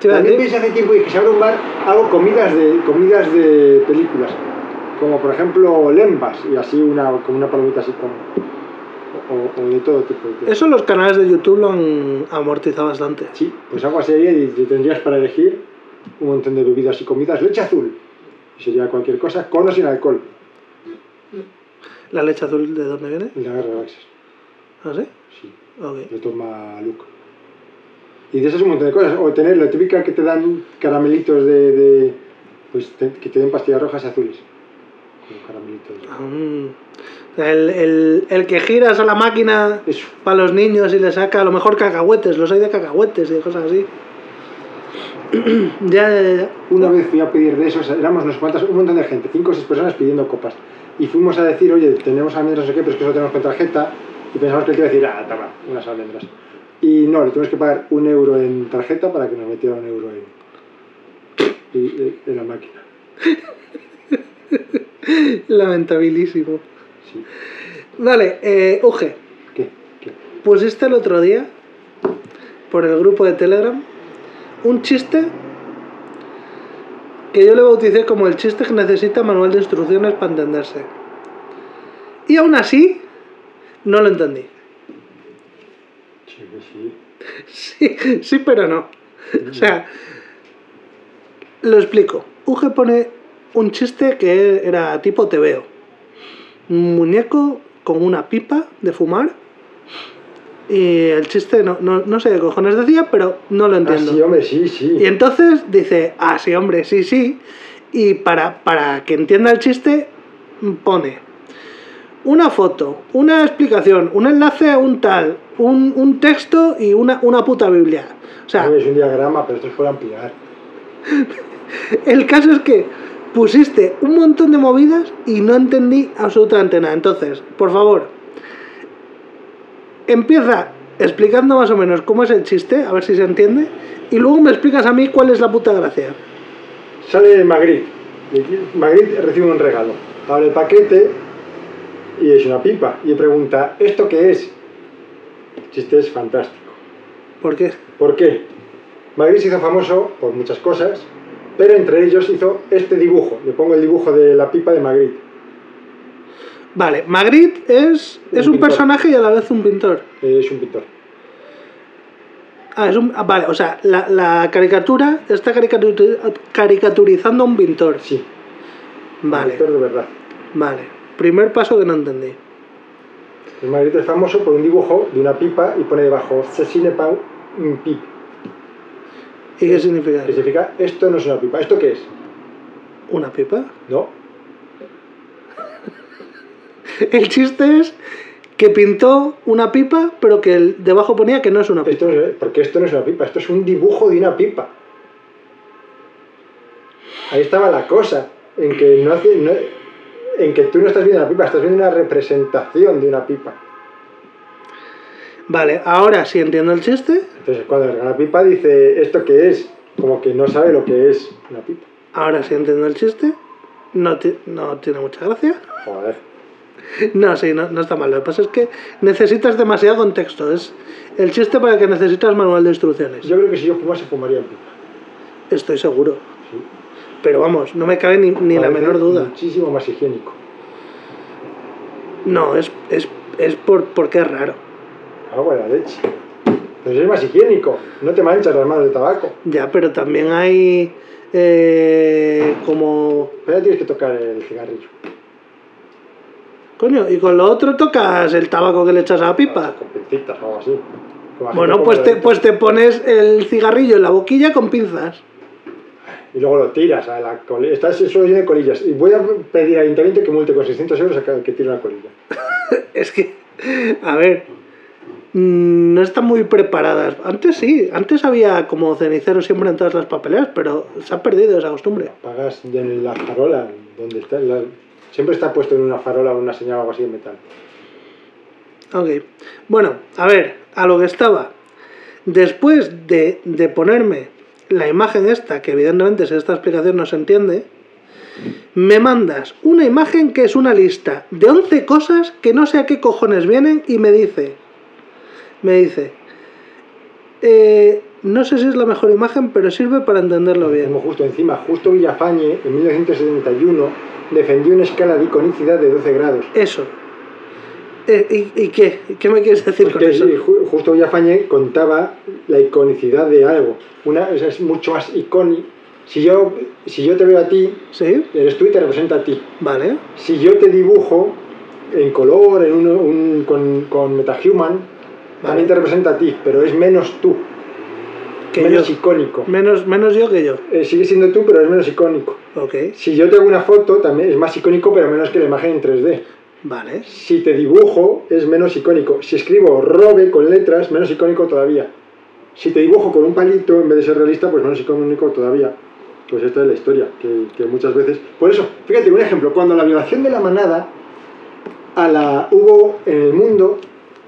También pensé hace tiempo y que se abre un bar, hago comidas de, comidas de películas. Como por ejemplo lembas y así una, como una palomita así con. O, o de todo tipo. de- Eso los canales de YouTube lo han amortizado bastante. Sí, pues algo así y te tendrías para elegir un montón de bebidas y comidas. Leche azul. Sería cualquier cosa, con o sin alcohol. ¿La leche azul de dónde viene? En la guerra de galaxias. ¿Ah, sí? Sí, Ok. lo toma Luke. Y de esas un montón de cosas. O tener la típica que te dan caramelitos de. de- pues te- que te den pastillas rojas y azules. Caramelitos. Mm. El, el, el que giras a la máquina Eso. para los niños y le saca a lo mejor cacahuetes, los hay de cacahuetes y de cosas así. Ya, ya, ya. Una vez fui a pedir de esos, éramos unas cuantas, un montón de gente, cinco o seis personas pidiendo copas. Y fuimos a decir, oye, tenemos almendras, no sé qué, pero es que solo tenemos con tarjeta. Y pensamos que él iba a decir, ah, toma, unas almendras. Y no, le tuvimos que pagar un euro en tarjeta para que nos metiera un euro en, y- en la máquina. Lamentabilísimo. Sí. Vale, eh, Uge, ¿Qué? ¿Qué? pusiste el otro día por el grupo de Telegram un chiste que yo le bauticé como el chiste que necesita manual de instrucciones para entenderse. Y aún así, no lo entendí. Sí, sí. Sí, sí, pero no. O sea, lo explico. Uge pone un chiste que era tipo te veo. Un muñeco con una pipa de fumar. Y el chiste no, no, no sé qué cojones decía, pero no lo Ah, entiendo. sí, hombre, sí, sí. Y entonces dice, ah, sí, hombre, sí, sí. Y para, para que entienda el chiste, pone una foto, una explicación, un enlace a un tal, un, un texto y una, una puta Biblia. O sea, Es un diagrama, pero esto es por ampliar. el caso es que pusiste un montón de movidas y no entendí absolutamente nada. Entonces, por favor, empieza explicando más o menos cómo es el chiste, a ver si se entiende, y luego me explicas a mí cuál es la puta gracia. Sale Magritte. y Magritte recibe un regalo. Abre el paquete y es una pipa. Y pregunta, ¿esto qué es? El chiste es fantástico. ¿Por qué? ¿Por qué? Magritte se hizo famoso por muchas cosas, pero entre ellos hizo este dibujo. Le pongo el dibujo de la pipa de Magritte. Vale, Magritte es, Un es un personaje y a la vez un pintor. Es un pintor. Ah, es un, ah, vale, o sea, la, la caricatura está caricatu- caricaturizando a un pintor. Sí, un Vale, pintor de verdad. vale. Primer paso que no entendí. El Magritte es famoso por un dibujo de una pipa y pone debajo Cecine Pau un pip. ¿Y qué significa eso? significa, esto no es una pipa. ¿Esto qué es? ¿Una pipa? No, El chiste es que pintó una pipa, pero que el debajo ponía que no es una pipa. Esto no es- porque esto no es una pipa, esto es un dibujo de una pipa. Ahí estaba la cosa, en que, no hace- no- en que tú no estás viendo la pipa, estás viendo una representación de una pipa. Vale, ahora sí entiendo el chiste. Entonces cuando le la pipa dice, ¿esto qué es? Como que no sabe lo que es una pipa. Ahora sí entiendo el chiste. No, ti- no tiene mucha gracia. Joder. No, sí, no, no está mal. Lo que pasa es que necesitas demasiado contexto. Es el chiste para el que necesitas manual de instrucciones. Yo creo que si yo fumase, fumaría en pipa. Estoy seguro. Sí. Pero vamos, no me cabe ni, ni la menor duda. Muchísimo más higiénico. No, es, es, es por, porque es raro. Agua de la leche. Pero es más higiénico, no te manchas las manos de tabaco. Ya, pero también hay eh, como... Pero ya tienes que tocar el cigarrillo. Coño, y con lo otro tocas el tabaco que le echas a la pipa. Con pincitas o algo así. Bueno, pues te, pues te pones el cigarrillo en la boquilla con pinzas. Y luego lo tiras a la colilla. Estás solo lleno de colillas. Y voy a pedir al ayuntamiento que multe con 600 euros a cada que tire una colilla. Es que, a ver, no están muy preparadas. Antes sí, antes había como cenicero siempre en todas las papeleras, pero se ha perdido esa costumbre. Pagas en la farola, donde está. la- Siempre está puesto en una farola o una señal o algo así de metal. Ok. Bueno, a ver, a lo que estaba. Después de, de ponerme la imagen esta, que evidentemente si esta explicación no se entiende, me mandas una imagen que es una lista de 11 cosas que no sé a qué cojones vienen y me dice, me dice, eh, no sé si es la mejor imagen, pero sirve para entenderlo bien. Como justo encima, justo Villafañe, en 1971, defendió una escala de iconicidad de 12 grados. Eso. Eh, ¿y, y qué? ¿Qué me quieres decir con Porque eso? justo Villafañe contaba la iconicidad de algo. Una, es mucho más icónico. Si yo, si yo te veo a ti, ¿Sí? eres tú y te representa a ti. Vale. Si yo te dibujo en color, en uno- un- con, con MetaHuman, también te representa a ti, pero es menos tú, Que menos yo. icónico. Menos, menos yo que yo. Eh, sigue siendo tú, pero es menos icónico. Ok. Si yo te hago una foto, también es más icónico, pero menos que la imagen en 3D. Vale. Si te dibujo, es menos icónico. Si escribo robe con letras, menos icónico todavía. Si te dibujo con un palito en vez de ser realista, pues no soy comunico todavía. Pues esta es la historia, que, que muchas veces... Por eso, fíjate, un ejemplo, cuando la violación de la manada a la hubo en el mundo,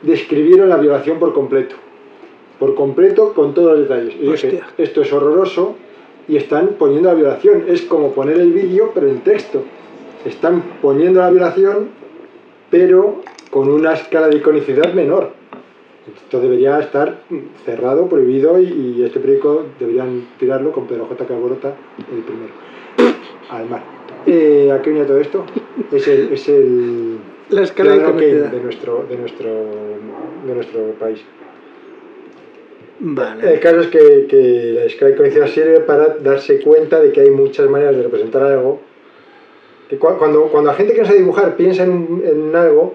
describieron la violación por completo. Por completo, con todos los detalles. Y dije, Hostia. esto es horroroso y están poniendo la violación. Es como poner el vídeo, pero en texto. Están poniendo la violación, pero con una escala de iconicidad menor. Esto debería estar cerrado, prohibido y, y este periódico deberían tirarlo con Pedro J. Caborota el primero. Al mar. Eh, ¿A qué venía todo esto? Es el, es el La escala de iconicidad. de nuestro, de, nuestro, de nuestro país. Vale. El caso es que, que la escala de sirve para darse cuenta de que hay muchas maneras de representar algo. Que cua- cuando, cuando la gente que no sabe dibujar piensa en, en algo,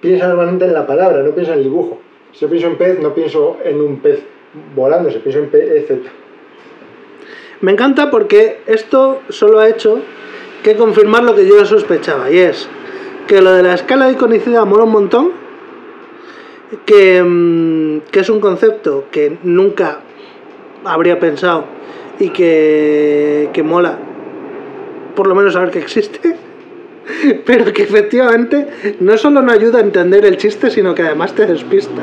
piensa normalmente en la palabra, no piensa en el dibujo. Si yo pienso en pez, no pienso en un pez volando, se pienso en pez, etc. Me encanta porque esto solo ha hecho que confirmar lo que yo sospechaba, y es que lo de la escala de iconicidad mola un montón, que, mm, que es un concepto que nunca habría pensado y que, que mola, por lo menos saber que existe, pero que efectivamente no solo no ayuda a entender el chiste, sino que además te despista.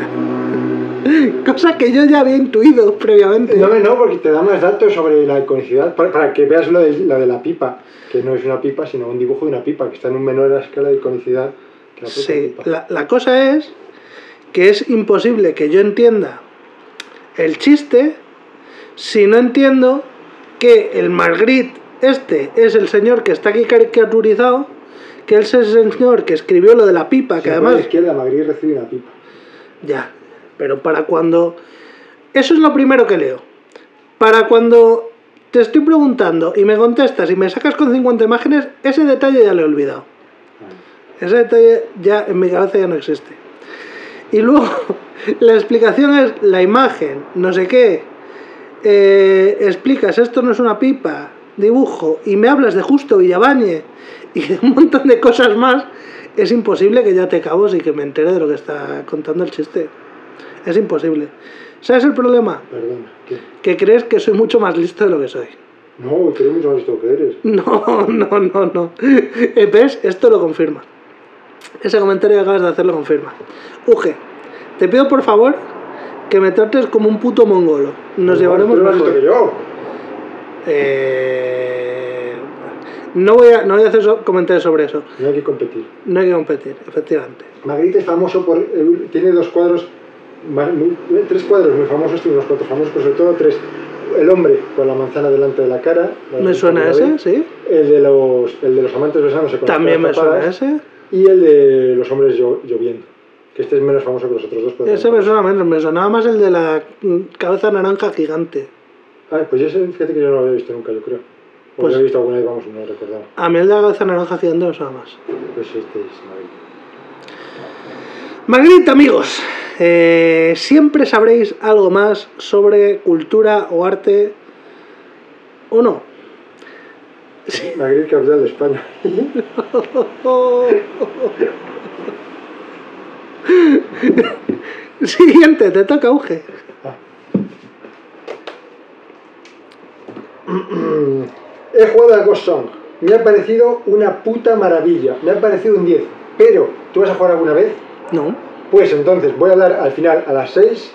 Cosa que yo ya había intuido previamente. No, no, porque te da más datos sobre la iconicidad, para, para que veas lo de, la de la pipa, que no es una pipa, sino un dibujo de una pipa, que está en un menor escala de iconicidad que la Sí, pipa. la, la cosa es que es imposible que yo entienda el chiste si no entiendo que el Margrit este es el señor que está aquí caricaturizado, que es el señor que escribió lo de la pipa, que la además... la izquierda, Madrid recibe una pipa. Ya, pero para cuando... Eso es lo primero que leo. Para cuando te estoy preguntando y me contestas y me sacas con 50 imágenes, ese detalle ya lo he olvidado. Ese detalle ya en mi cabeza ya no existe. Y luego la explicación es la imagen, no sé qué. Eh, explicas, esto no es una pipa, dibujo, y me hablas de Justo Villabañe y de un montón de cosas más. Es imposible que ya te cabos y que me entere de lo que está contando el chiste. Es imposible. ¿Sabes el problema? Perdona, ¿qué? Que crees que soy mucho más listo de lo que soy. No, eres mucho más listo que eres. No, no, no, no. Eh, ¿Ves? Esto lo confirma. Ese comentario que acabas de hacer lo confirma. Uge, te pido por favor que me trates como un puto mongolo. Nos No, llevaremos más mejor. que yo. Eh, no, voy a, no voy a hacer so- comentarios sobre eso. No hay que competir. No hay que competir, efectivamente. Magritte es famoso por. eh, tiene dos cuadros, tres cuadros muy famosos, tiene unos cuatro famosos, pero sobre todo tres. El hombre con la manzana delante de la cara. la ¿Me suena ese? Sí. El de los, el de los amantes besándose con las También me suena ese. Y el de los hombres llo- lloviendo. Que este es menos famoso que los otros dos. pero Ese me suena menos. Me sonaba más el de la cabeza naranja gigante. Ah, pues ese, fíjate que yo no lo había visto nunca, yo creo. O Pues- lo he visto alguna vez, vamos, no lo recordaba. A mí el de la cabeza naranja gigante me suena más. Pues este es Magritte. Magritte, amigos, eh, siempre sabréis algo más sobre cultura o arte o no. Sí. Magritte, capital de España. Siguiente, te toca auge. He jugado al Ghost Song. Me ha parecido una puta maravilla. Me ha parecido un 10. Pero, ¿tú vas a jugar alguna vez? No. Pues entonces voy a hablar al final a las 6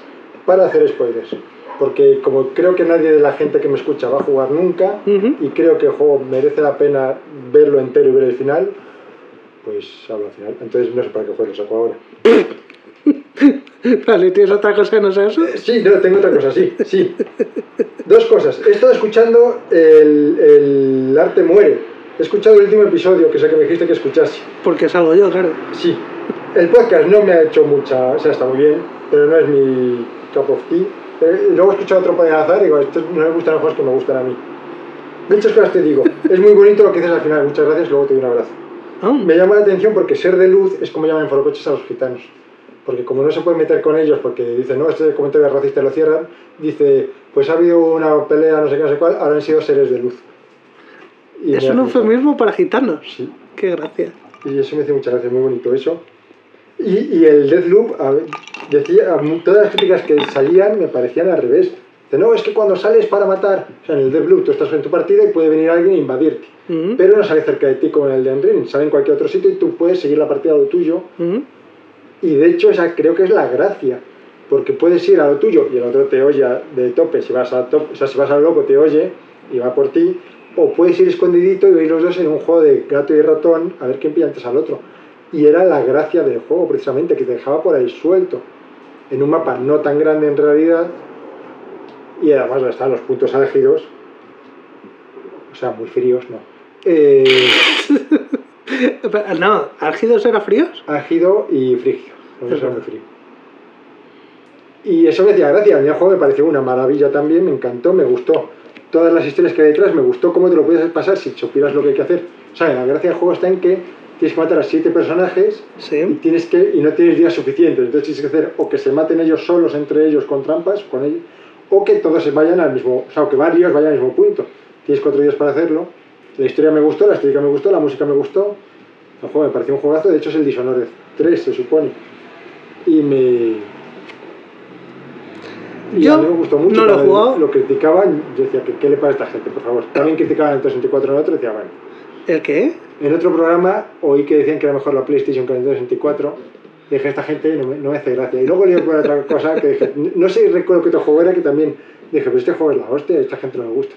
para hacer spoilers. Porque como creo que nadie de la gente que me escucha va a jugar nunca y creo que el juego merece la pena verlo entero y ver el final, pues hablo al final. Entonces no sé para qué juego lo saco ahora. Vale, ¿tienes otra cosa que no sea eso? Sí, no, tengo otra cosa, sí, sí. Dos cosas. He estado escuchando el, el Arte Muere. He escuchado el último episodio, que sé que me dijiste que escuchase. Porque salgo yo, claro. Sí. El podcast no me ha hecho mucha... O sea, está muy bien, pero no es mi cup of tea. Eh, luego he escuchado otro para azar y digo, estos no me gustan los juegos que me gustan a mí. Muchas cosas te digo. Es muy bonito lo que dices al final. Muchas gracias, luego te doy un abrazo. Ah, Me llama la atención porque ser de luz es como llaman en forocoches a los gitanos. Porque como no se puede meter con ellos porque dicen, no, este comentario es racista lo cierran, dice, pues ha habido una pelea, no sé qué, no sé cuál, ahora han sido seres de luz. Y es un eufemismo para gitanos. Sí, Qué gracia. y eso me hace muchas gracias, muy bonito eso. Y, y el Deathloop, a decía, todas las críticas que salían me parecían al revés. Dice, no, es que cuando sales para matar, o sea, en el de Blue tú estás en tu partida y puede venir alguien e invadirte. Ujú. Pero no sale cerca de ti como en el de Enrin, sale en cualquier otro sitio y tú puedes seguir la partida a lo tuyo. Ujú. Y de hecho esa creo que es la gracia, porque puedes ir a lo tuyo y el otro te oye de tope, si vas a tope, o sea, si vas al loco te oye y va por ti, o puedes ir escondidito y ir los dos en un juego de gato y ratón a ver quién pilla antes al otro. Y era la gracia del juego precisamente, que te dejaba por ahí suelto, en un mapa no tan grande en realidad, y además están los puntos álgidos, o sea, muy fríos, ¿no? Eh, No, ¿álgidos era fríos? ágido y frigio. No Es era muy verdad. frío. Y eso me hacía gracia. A mí el juego me pareció una maravilla también, me encantó, me gustó. Todas las historias que hay detrás, me gustó cómo te lo puedes pasar si supieras lo que hay que hacer. O sea, la gracia del juego está en que tienes que matar a siete personajes y, tienes que, y no tienes días suficientes. Entonces tienes que hacer o que se maten ellos solos entre ellos con trampas, con ellos, o que todos se vayan al mismo, o sea, o que varios vayan al mismo punto. Tienes cuatro días para hacerlo. La historia me gustó, la estética me gustó, la música me gustó. El juego me pareció un juegazo, de hecho es el Dishonored 3, se supone. Y me. Y Yo a mí me gustó mucho. no lo he jugado. Lo criticaban, yo decía, ¿qué, ¿qué le pasa a esta gente, por favor? También criticaban el 64 en otro, decía, bueno. ¿El qué? En otro programa oí que decían que era mejor la PlayStation que la Nintendo 64. Dije, esta gente no me, no me hace gracia. Y luego leí por otra cosa que dije, no sé, recuerdo que otro juego era que también dije, pero este juego es la hostia, a esta gente no le gusta.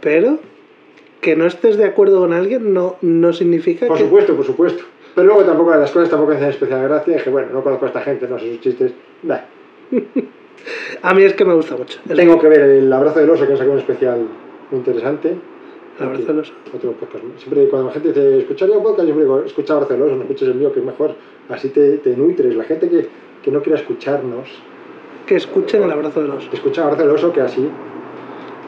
Pero que no estés de acuerdo con alguien no, no significa Por que... supuesto, por supuesto. Pero luego tampoco las cosas tampoco hacen especial gracia. Dije, bueno, no conozco a esta gente, no sé sus chistes. Nah. A mí es que me gusta mucho. El, Tengo que ver el abrazo del oso, que han sacado un especial muy interesante. el abrazo del oso. Otro podcast. Siempre cuando la gente dice, escucharía un podcast, yo siempre digo, escucha abrazo del oso, no escuches el mío, que es mejor. Así te, te nutres. La gente que, que no quiera escucharnos, Que escuchen el abrazo del oso. escucha abrazo del oso, que así.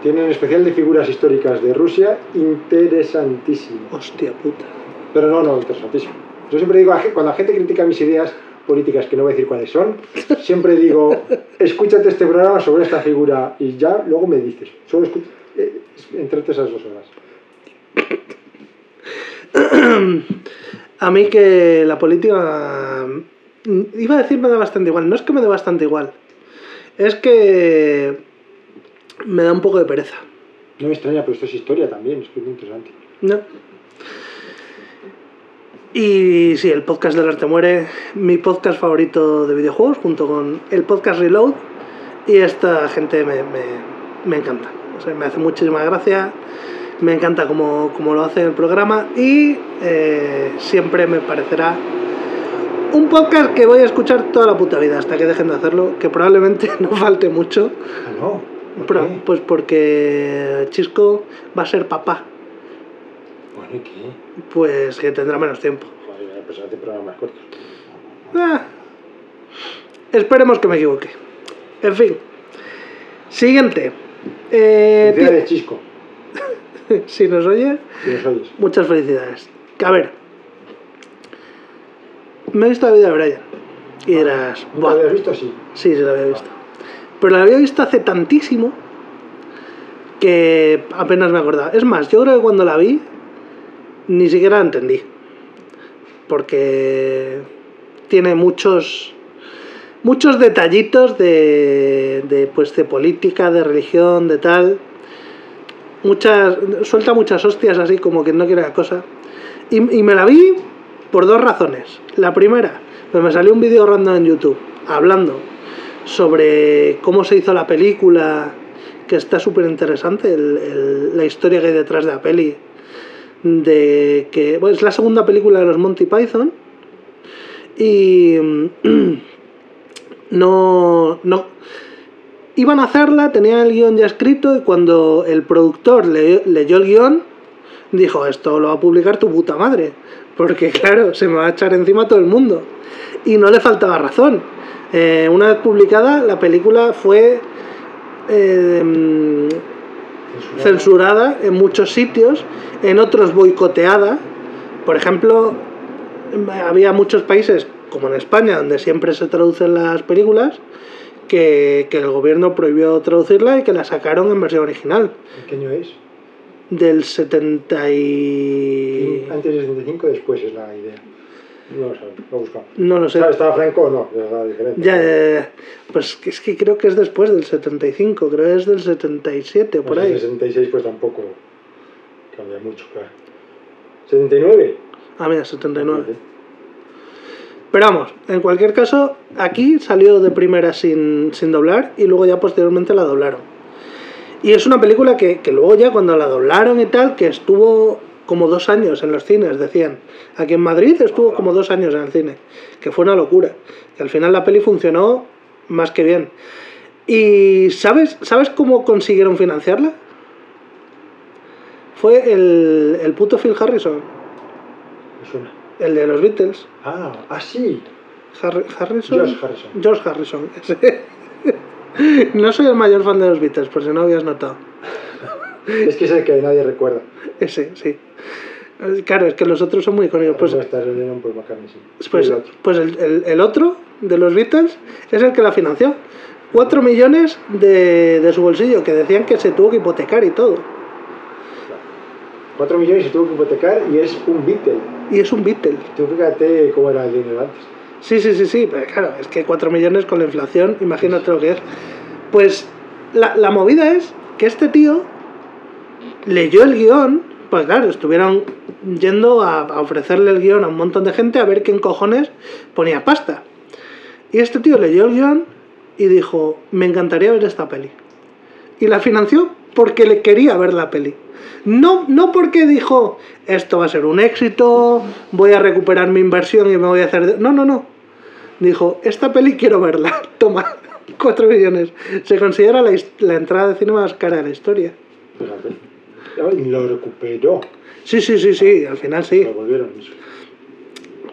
Tiene un especial de figuras históricas de Rusia interesantísimo. Hostia puta. Pero no, no, interesantísimo. Yo siempre digo, cuando la gente critica mis ideas políticas, que no voy a decir cuáles son, siempre digo, escúchate este programa sobre esta figura y ya luego me dices. Solo escucha, eh, entrete esas dos horas. A mí que la política... mm, Iba a decir me da bastante igual. No es que me dé bastante igual. Es que me da un poco de pereza. No me extraña, pero esto es historia también, es muy interesante. No. Y sí, el podcast del arte muere, mi podcast favorito de videojuegos, junto con el podcast Reload. Y esta gente me, me- me encanta. O sea, me hace muchísima gracia. Me encanta cómo, cómo lo hace el programa. Y eh, siempre me parecerá un podcast que voy a escuchar toda la puta vida hasta que dejen de hacerlo. Que probablemente no falte mucho. No. pues porque Chisco va a ser papá. Bueno, ¿y qué? Pues que tendrá menos tiempo. Joder, pues hace programas cortos. Ah, esperemos que me equivoque. En fin. Siguiente. Eh, Felicidades, Chisco, si nos oye, si nos oyes. muchas felicidades. A ver. Me he visto la vida de Brian. Y ¿Nunca "Buah". lo habías visto? Sí. Sí, sí la había visto. Pero la había visto hace tantísimo que apenas me acordaba. Es más, yo creo que cuando la vi ni siquiera entendí. Porque tiene muchos muchos detallitos de, de pues de política, de religión, de tal. Muchas suelta muchas hostias así como que no quiere la cosa. Y, y me la vi por dos razones. La primera, pues me salió un vídeo random en YouTube hablando sobre cómo se hizo la película, que está súper interesante, la historia que hay detrás de la peli. De que bueno, es la segunda película de los Monty Python. Y no, no, iban a hacerla, tenían el guion ya escrito y cuando el productor le- leyó el guion, dijo, esto lo va a publicar tu puta madre, porque claro, se me va a echar encima todo el mundo. Y no le faltaba razón. Eh, una vez publicada, la película fue eh, censurada en muchos sitios, en otros boicoteada. Por ejemplo, había muchos países, como en España, donde siempre se traducen las películas, que, que el gobierno prohibió traducirla y que la sacaron en versión original. ¿En qué año es? Del 70 y... Antes del 75, después es la idea. No lo sé, lo he buscado. No lo sé. ¿Estaba- ¿Estaba Franco o no? Era diferente. Ya, ya, ya, ya. Pues es que creo que es después del 75, creo que es del 77 o por el ahí. 66 pues tampoco cambia mucho, claro. ¿79? Ah, mira, 79. Pero vamos, en cualquier caso, aquí salió de primera sin, sin doblar y luego ya posteriormente la doblaron. Y es una película que, que luego ya cuando la doblaron y tal, que estuvo como dos años en los cines, decían. Aquí en Madrid estuvo como dos años en el cine, que fue una locura. Que al final la peli funcionó más que bien. ¿Y sabes, sabes cómo consiguieron financiarla? Fue el, el puto Phil Harrison, Me suena. el de los Beatles. Ah, ah, sí. Harri- Harrison. George Harrison. George Harrison. No soy el mayor fan de los Beatles, por si no habías notado. Es que es el que nadie recuerda. Ese, sí. Eh, Claro, es que los otros son muy icónicos. Pues, por McCartney, sí. pues, Y el otro. pues el, el- el otro de los Beatles es el que la financió. Cuatro millones de, de su bolsillo, que decían que se tuvo que hipotecar y todo. 4 millones se tuvo que hipotecar y es un Beatle. Y es un Beatle. Tú fíjate cómo era el dinero antes. Sí, sí, sí, sí, pero claro, es que 4 millones con la inflación, imagínate lo que es. Pues la, la movida es que este tío leyó el guion, pues claro, estuvieron yendo a, ofrecerle el guion a un montón de gente a ver quién cojones ponía pasta. Y este tío leyó el guion y dijo, me encantaría ver esta peli. Y la financió porque le quería ver la peli. No, no porque dijo, esto va a ser un éxito, voy a recuperar mi inversión y me voy a hacer... de-". No, no, no. Dijo, esta peli quiero verla. Toma, 4 millones. Se considera la entrada de cine más cara de la historia. Fíjate. Y lo recuperó. Sí, sí, sí, sí, al final sí. Lo volvieron.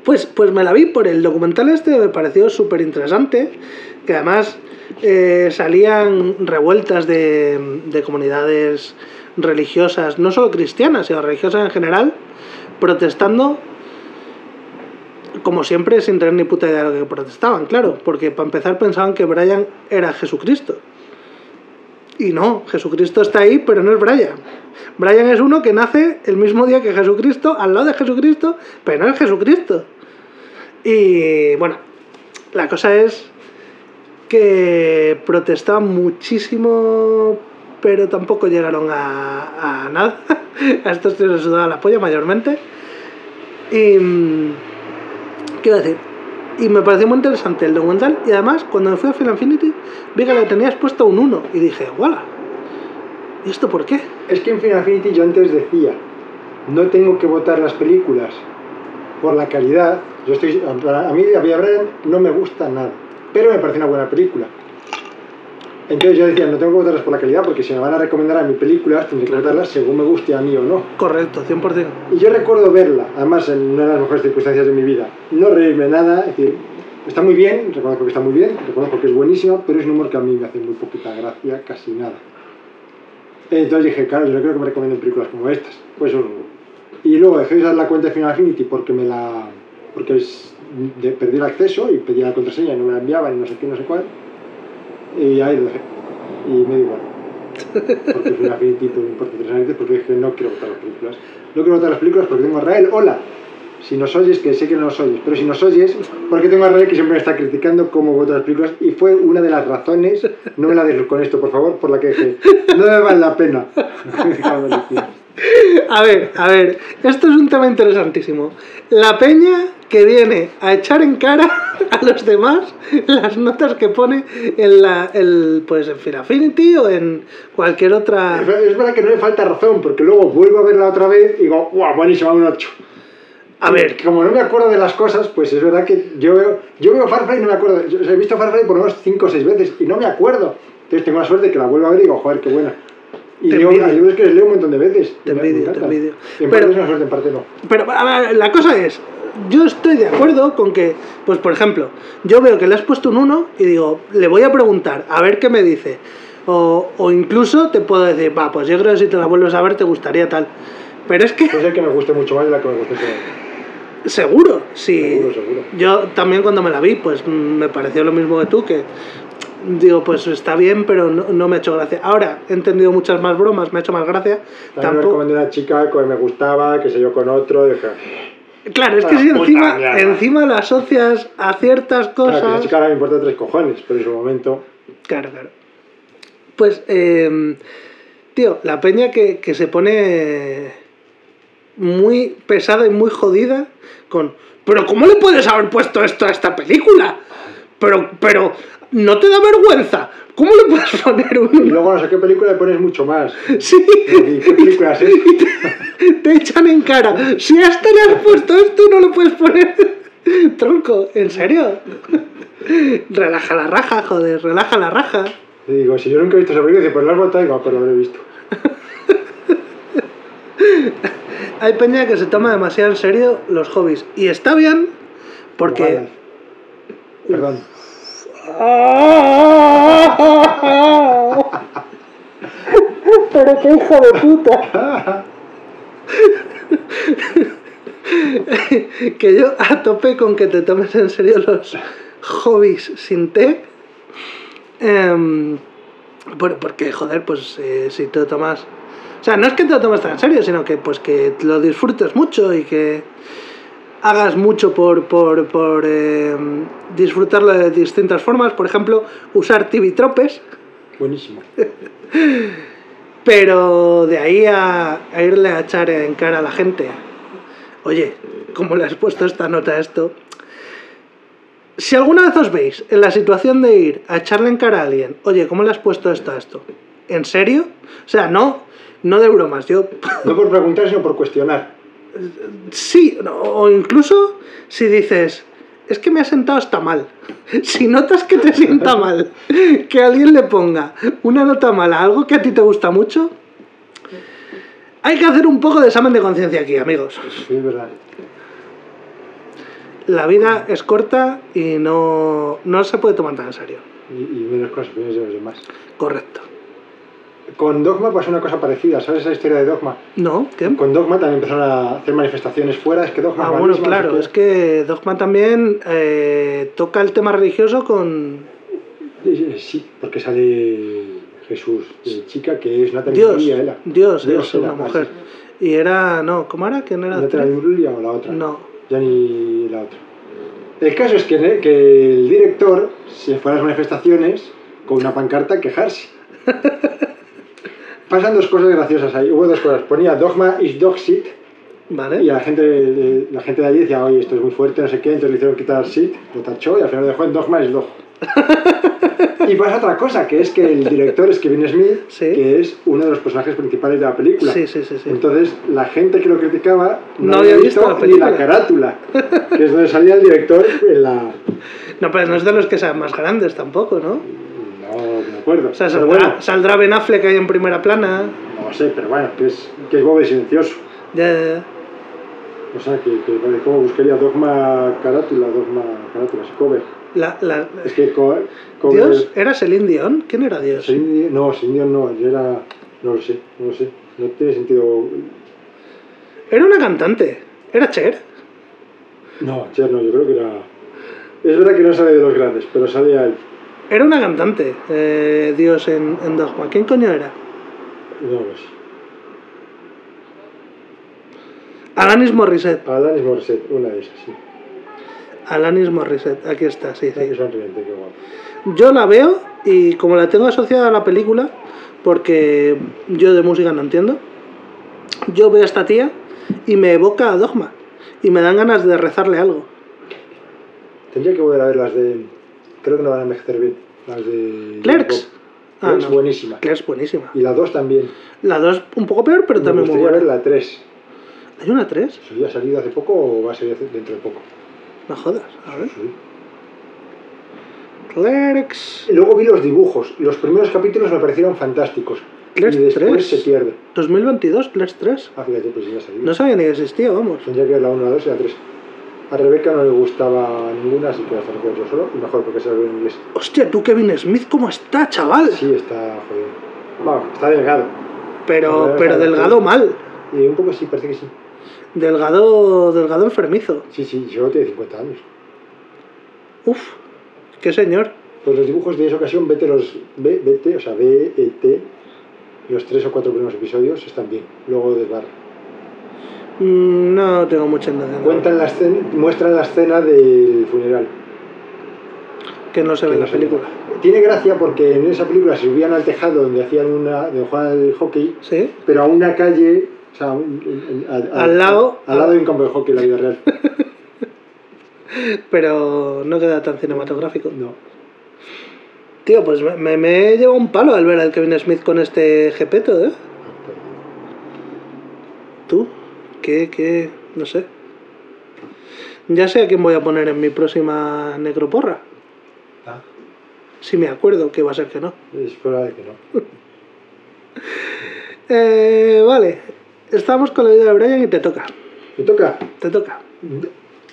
Pues, pues me la vi por el documental este, me pareció súper interesante, que además eh, salían revueltas de, de comunidades religiosas, no solo cristianas, sino religiosas en general, protestando, como siempre, sin tener ni puta idea de lo que protestaban, claro, porque para empezar pensaban que Brian era Jesucristo. Y no, Jesucristo está ahí, pero no es Brian. Brian es uno que nace el mismo día que Jesucristo, al lado de Jesucristo, pero no es Jesucristo. Y bueno, la cosa es que protestaban muchísimo, pero tampoco llegaron a, nada. A estos tíos les sudaba la polla mayormente. Y. mm, ¿Qué iba a decir? Y me pareció muy interesante el documental. Y además, cuando me fui a Film Infinity, vi que le tenías puesto un 1. Y dije, ¡wala! ¿Y esto por qué? Es que en Final Affinity yo antes decía, no tengo que votar las películas por la calidad. Yo estoy, a mí Vía Brian no me gusta nada, pero me parece una buena película. Entonces yo decía, no tengo que votarlas por la calidad porque si me van a recomendar a mi película, tendré que votarlas según me guste a mí o no. Correcto, 100%. Y yo recuerdo verla, además en una de las mejores circunstancias de mi vida, no reírme nada, es decir, está muy bien, reconozco que está muy bien, reconozco que es buenísima, pero es un humor que a mí me hace muy poquita gracia, casi nada. Entonces dije, claro, yo no creo que me recomienden películas como estas. Pues eso. Y luego dejé de usar la cuenta de Final Affinity porque me la. porque es- de- perdí el acceso y pedía la contraseña y no me la enviaban y no sé qué, no sé cuál. Y ahí lo dejé. Y me da igual. Porque Affinity pues, me importa tres narices porque dije, no quiero votar las películas. No quiero votar las películas porque tengo a Rael. Hola. Si nos oyes, que sé que no nos oyes, pero si nos oyes, porque tengo a Rael que siempre me está criticando cómo voto las películas y fue una de las razones, no me la des con esto, por favor, por la que dije, no me vale la pena. A ver, a ver, esto es un tema interesantísimo. La peña que viene a echar en cara a los demás las notas que pone en la, el, pues en Final Affinity o en cualquier otra. Es verdad que no me falta razón, porque luego vuelvo a verla otra vez y digo, ¡guau! Buenísima, un 8. A ver, como no me acuerdo de las cosas, pues es verdad que yo veo, yo veo Far Cry y no me acuerdo. Yo he visto Far Cry por lo menos 5 o 6 veces y no me acuerdo. Entonces tengo la suerte de que la vuelvo a ver y digo, joder, qué buena. Y Te leo, envidio. que les leo un montón de veces. Te envidio, te envidio. En Pero- parte es una suerte, en parte no. Pero a ver, la cosa es, yo estoy de acuerdo con que, pues por ejemplo, yo veo que le has puesto un 1 y digo, le voy a preguntar, a ver qué me dice. O, o incluso te puedo decir, va, pues yo creo que si te la vuelves a ver te gustaría tal. Pero es que, Puede ser que me guste mucho más de la que me guste momento. seguro, sí. Seguro, seguro. Yo también cuando me la vi, pues mm, me pareció lo mismo que tú, que digo, pues está bien, pero no, no me ha hecho gracia. Ahora he entendido muchas más bromas, me ha hecho más gracia. También Tampoco... recomendé una chica que me gustaba, que se yo con otro, dije, Claro, es que Ah, si encima, mierda. encima la asocias a ciertas Claro, que la cosas. chica ahora me importa tres cojones, pero en su momento. Claro, claro. Pues, eh, tío, la peña que, que se pone muy pesada y muy jodida con. Pero ¿cómo le puedes haber puesto esto a esta película? Pero, pero, ¿no te da vergüenza? ¿Cómo le puedes poner Y un... luego no sé qué película le pones mucho más. Sí, ¿Y qué película es te echan en cara. Si a este le has puesto esto, no lo puedes poner. Tronco, ¿en serio? Relaja la raja, joder, relaja la raja. Y digo, si yo nunca he visto esa película, pues la has votado, digo, "Ah, pues lo habré visto. Hay peña que se toma demasiado en serio los hobbies. Y está bien, porque. Perdón. Pero qué hijo de puta. que yo a tope con que te tomes en serio los hobbies sin té. Por- porque, joder, pues eh, si te lo tomas. O sea, no es que te lo tomes tan en serio, sino que pues que lo disfrutes mucho y que hagas mucho por, por, por em, disfrutarlo de distintas formas. Por ejemplo, usar tibitropes. Buenísimo. Pero de ahí a, a irle a echar en cara a la gente, oye, ¿cómo le has puesto esta nota a esto? Si alguna vez os veis en la situación de ir a echarle en cara a alguien, oye, ¿cómo le has puesto esto a esto? ¿En serio? O sea, no, no de bromas, yo No por preguntar, sino por cuestionar. Sí, o incluso si dices, es que me ha sentado hasta mal. Si notas que te sienta mal, que alguien le ponga una nota mala a algo que a ti te gusta mucho, hay que hacer un poco de examen de conciencia aquí, amigos. Sí, verdad. La vida es corta y no, no se puede tomar tan en serio. Y, y menos opiniones de los demás. Correcto. Con Dogma pasó una cosa parecida, ¿sabes esa historia de Dogma? ¿No? ¿Qué? Con Dogma también empezaron a hacer manifestaciones fuera, es que Dogma Ah, bueno, claro, no es que Dogma también eh, toca el tema religioso con Eh, Sí, porque sale Jesús de chica, que es Natalie Dios. Imbruglia, era. Dios, Dios es era, una mujer. sí. Y era, no, ¿cómo era? ¿Quién era? ¿Natalie Imbruglia o la otra? No. Ya ni la otra. El caso es que, que el director se fue a las manifestaciones con una pancarta a quejarse. Pasan dos cosas graciosas ahí. Hubo dos cosas. Ponía Dogma is dog shit ¿Vale? y la gente, la gente de allí decía, oye, esto es muy fuerte, no sé qué. Entonces le hicieron quitar shit, lo tachó y al final dejó en Dogma is dog. y pasa otra cosa, que es que el director es Kevin Smith, Sí. que es uno de los personajes principales de la película. Sí, sí. Entonces, la gente que lo criticaba No había visto la ni la carátula, que es donde salía el director en la... No, pero no es de los que sean más grandes tampoco, ¿no? Acuerdo. O sea, saldrá, bueno, saldrá Ben Affleck ahí en primera plana. no sé, pero bueno, que es, que es bobo y silencioso. Ya, ya, ya. O sea, que, que vale, ¿cómo buscaría Dogma carátula, Dogma carátula, sí, cover? La, la- Es que co- cover... ¿Dios? ¿Era Celine Dion? ¿Quién era Dios? Celine no, Celine Dion no, yo era... No lo sé, no lo sé. No tiene sentido... Era una cantante. ¿Era Cher? No, Cher no, yo creo que era... Es verdad que no sale de los grandes, pero salía él. Era una cantante, eh, Dios en, en Dogma. ¿Quién coño era? No lo sé. Alanis Morissette. Alanis Morissette, una de esas, sí. Alanis Morissette, aquí está, sí, Sí. qué guapo. Yo la veo y como la tengo asociada a la película, porque yo de música no entiendo, yo veo a esta tía y me evoca a Dogma. Y me dan ganas de rezarle algo. Tendría que volver a ver las de. Creo que no van a envejecer bien. Las de. Clerks. Ah, Clerks, no. buenísima. Es buenísima. Y la 2 también. La 2 un poco peor, pero Me también muy buena. ver la 3. ¿Hay una 3? ¿Eso ya ha salido hace poco o va a salir dentro de poco? No jodas, a ver. Sí. Clerks. Luego vi los dibujos. Los primeros capítulos me parecieron fantásticos. Clerks y después 3. se pierde. 2022, Clerks 3. Ah, fíjate, pues ya ha salido. No sabía ni que existía, vamos. Tendría que ver la 1, la 2 y la 3. A Rebeca no le gustaba ninguna, así que lo juego yo solo. Y mejor porque se lo veo en inglés. Hostia, tú Kevin Smith, ¿cómo está, chaval? Sí, está jodido. Vamos, está delgado. Pero, pero sí. delgado mal. Y un poco sí, parece que sí. Delgado, delgado enfermizo. Sí, sí, solo tiene 50 años. Uf, qué señor. Pues los dibujos de esa ocasión, vete los. ve- Vete, o sea, BET, los tres o cuatro primeros episodios están bien. Luego desbarra. Mm, No tengo mucha intención. Cuentan la escena, muestran la escena del funeral. Que no se ve en no la película. Tiene gracia porque en esa película se subían al tejado donde hacían una, donde jugaban al hockey, ¿Sí? pero a una calle, o sea, un- al, lado- al lado de un campo de hockey en la vida real. Pero no queda tan cinematográfico. No. Tío, pues me, me, he llevado un palo al ver al Kevin Smith con este jepeto, ¿eh? ¿Tú? ¿Qué, qué? No sé. Ya sé a quién voy a poner en mi próxima necroporra. Ah, Si me acuerdo, que va a ser que no. es probable que no. Eh, vale. Estamos con la vida de Brian y te toca. Me toca Te toca.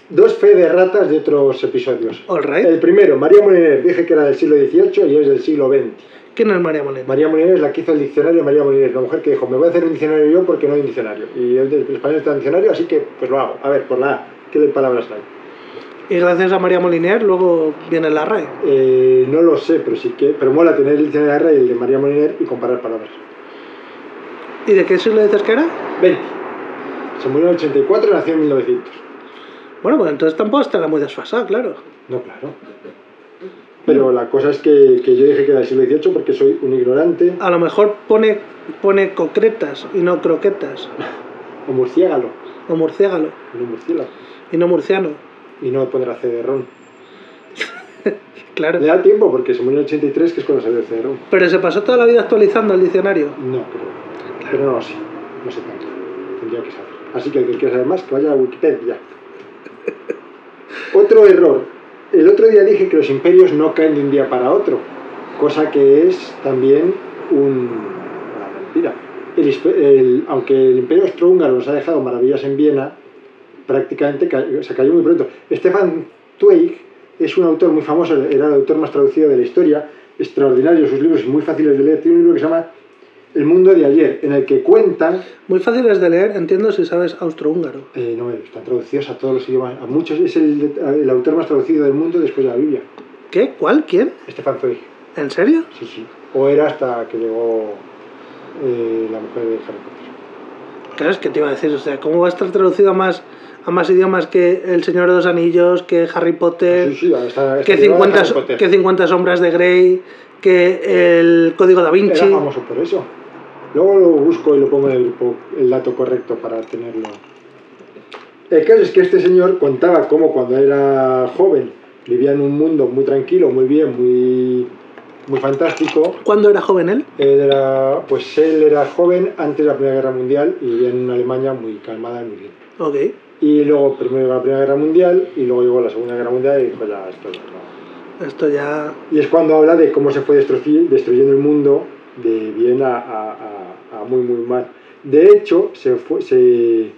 dos fe de ratas de otros episodios. All right. El primero, María Moliner, dije que era del siglo XVIII y es del siglo XX. ¿Quién es María Molina? María Moliner es la que hizo el diccionario María Moliner, la mujer que dijo, me voy a hacer un diccionario yo porque no hay un diccionario. Y el, el español está en diccionario, así que pues lo hago. A ver, por la A, ¿qué palabras hay? Y gracias a María Moliner luego viene la RAE. Eh, no lo sé, pero sí que. Pero mola tener el diccionario de R y el de María Moliner y comparar palabras. ¿Y de qué siglo dices que era? 20. Se murió en el 84 y nació en 1900. Bueno, pues entonces tampoco estará muy desfasado, claro. No, claro. Pero la cosa es que, que yo dije que era del siglo XVIII porque soy un ignorante A lo mejor pone, pone concretas y no croquetas. o murciégalo, O murciégalo no murciélago. y no murciano. Y no pondrá CD-ROM. Claro. Le da tiempo porque se murió en el 83, que es cuando salió el CD-ROM. Pero se pasó toda la vida actualizando el diccionario. No, pero, pero no sé. No sé tanto. Tendría que saber. Así que el que quiera saber más, que vaya a Wikipedia. Otro error. El otro día dije que los imperios no caen de un día para otro, cosa que es también un- una mentira. Aunque el imperio austrohúngaro nos ha dejado maravillas en Viena, prácticamente ca- se cayó muy pronto. Stefan Zweig es un autor muy famoso, era el autor más traducido de la historia, extraordinario sus libros y muy fáciles de leer. Tiene un libro que se llama El mundo de ayer, en el que cuentan Muy fáciles de leer, entiendo si sabes austrohúngaro. eh, no, están traducidos a todos los idiomas, a muchos, es el, el autor más traducido del mundo después de la Biblia, ¿Qué? ¿Cuál? ¿Quién? Stefan Zweig, ¿En serio? sí, sí, o era hasta que llegó eh, la mujer de Harry Potter. Claro, es que te iba a decir, o sea, ¿cómo va a estar traducido a más, a más idiomas que El Señor de los Anillos, que Harry Potter, Sí, sí, que, llegado a 50, Harry Potter. que 50 sombras de Grey, que el Código da Vinci? Era famoso por eso. Luego lo busco y lo pongo en el grupo, el dato correcto para tenerlo. El caso es que este señor contaba cómo cuando era joven vivía en un mundo muy tranquilo, muy bien, muy, muy fantástico. ¿Cuándo era joven él? Él era, pues él era joven antes de la Primera Guerra Mundial y vivía en una Alemania muy calmada y muy bien. Ok. Y luego primero llegó la Primera Guerra Mundial y luego llegó la Segunda Guerra Mundial y dijo ya esto ya no. Esto ya... Y es cuando habla de cómo se fue destruyendo el mundo de bien a, a- a- muy, muy mal. De hecho, se fue, se,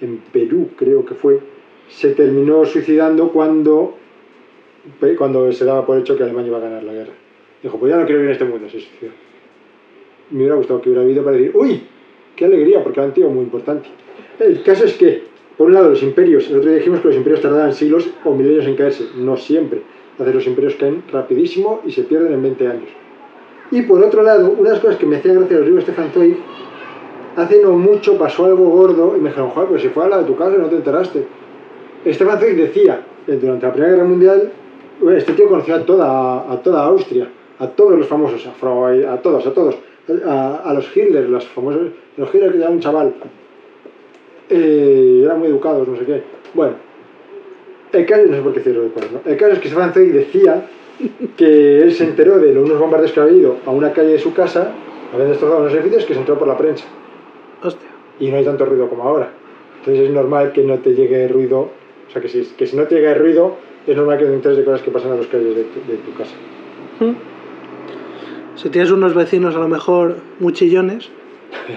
en Perú creo que fue, se terminó suicidando cuando, cuando se daba por hecho que Alemania iba a ganar la guerra. Dijo, pues ya no quiero vivir en este mundo, se suicidó. Me hubiera gustado que hubiera habido para decir, uy, qué alegría, porque era un tío muy importante. El caso es que, por un lado, los imperios, el otro día dijimos que los imperios tardaban siglos o milenios en caerse, no siempre. Entonces los imperios caen rapidísimo y se pierden en 20 años. Y por otro lado, una de las cosas que me hacía gracia de los libros de hace no mucho pasó algo gordo y me dijeron, joder, pero si fue a la de tu casa no te enteraste. Stefan Zweig decía, durante la Primera Guerra Mundial, este tío conocía a toda, toda Austria, a todos los famosos, a todos, a todos, a, a los Hitler, los famosos, los Hitler que era un chaval, eh, eran muy educados, no sé qué. Bueno, el caso, no sé por qué cierro el cuadro, ¿no? El caso es que Stefan Zweig decía que él se enteró de unos bombardeos que había ido a una calle de su casa, habían destrozado unos edificios que se entró por la prensa Hostia. y no hay tanto ruido como ahora. Entonces es normal que no te llegue ruido, o sea que si, que si no te llega ruido, es normal que te enteres de cosas que pasan a las calles de tu, de tu casa. ¿Mm? Si tienes unos vecinos a lo mejor muy chillones,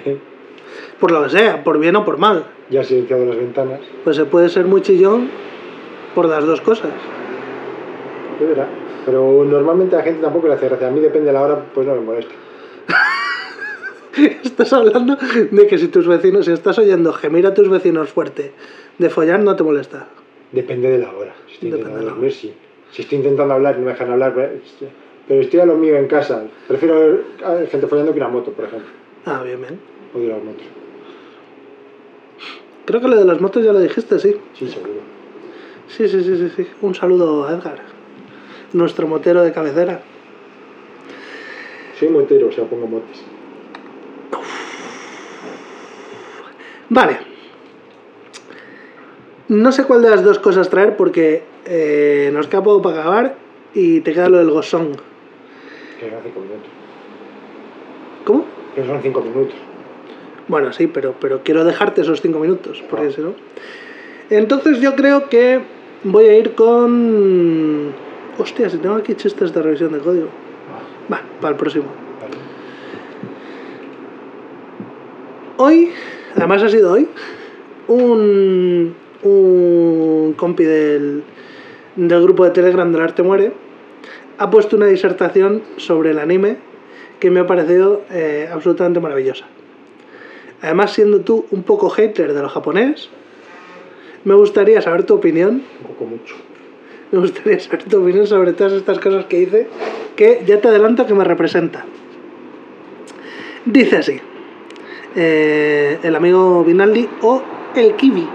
por lo que sea, por bien o por mal, ya has silenciado las ventanas, pues se puede ser muy chillón por las dos cosas. de verá. Pero normalmente a la gente tampoco le hace gracia. A mí depende de la hora, pues no me molesta. Estás hablando de que si tus vecinos, si estás oyendo gemir a tus vecinos fuerte de follar, no te molesta. Depende de la hora. Si estoy Depende intentando dormir, sí. Si estoy intentando hablar y no me dejan hablar, pues, pero estoy a lo mío en casa. Prefiero ver a gente follando que una moto, por ejemplo. Ah, bien, bien. Odio las motos. Creo que lo de las motos ya lo dijiste, sí. Sí, seguro. Sí, sí, sí, sí, sí. Un saludo a Edgar, nuestro motero de cabecera. Soy motero, o sea, pongo motes. Vale. No sé cuál de las dos cosas traer porque eh, nos queda poco para acabar y te queda lo del gosong. Que son cinco minutos. ¿Cómo? Que son cinco minutos. Bueno, sí, pero, pero quiero dejarte esos cinco minutos, porque Ah. si no... Entonces yo creo que voy a ir con... Hostia, si tengo aquí chistes de revisión de código. Va, para el próximo. Hoy, además ha sido hoy, un, un compi del, del grupo de Telegram del Arte Muere ha puesto una disertación sobre el anime que me ha parecido eh, absolutamente maravillosa. Además, siendo tú un poco hater de lo japonés, me gustaría saber tu opinión. Un poco mucho. Me gustaría saber tu opinión sobre todas estas cosas que dice, que ya te adelanto que me representa. Dice así, eh, el amigo Vinaldi o el Kiwi,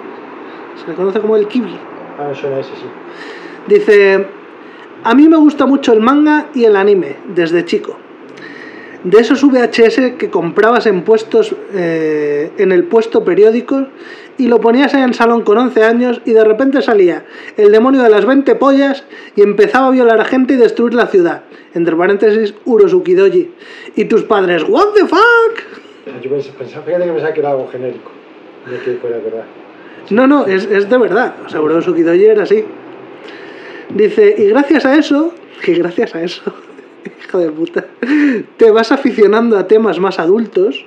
se le conoce como el Kiwi. Ah, suena ese, sí. Dice, a mí me gusta mucho el manga y el anime desde chico. De esos VHS que comprabas en puestos, eh, en el puesto periódico y lo ponías en el salón con 11 años y de repente salía el demonio de las 20 pollas y empezaba a violar a gente y destruir la ciudad. Entre paréntesis, Urosuki Doji. Y tus padres, ¿What the fuck? Yo pensé, pensaba, fíjate que pensaba que era algo genérico. No que fuera verdad. No, no, es, es de verdad. O sea, Urosuki Doji era así. Dice, y gracias a eso, y gracias a eso, hijo de puta, te vas aficionando a temas más adultos,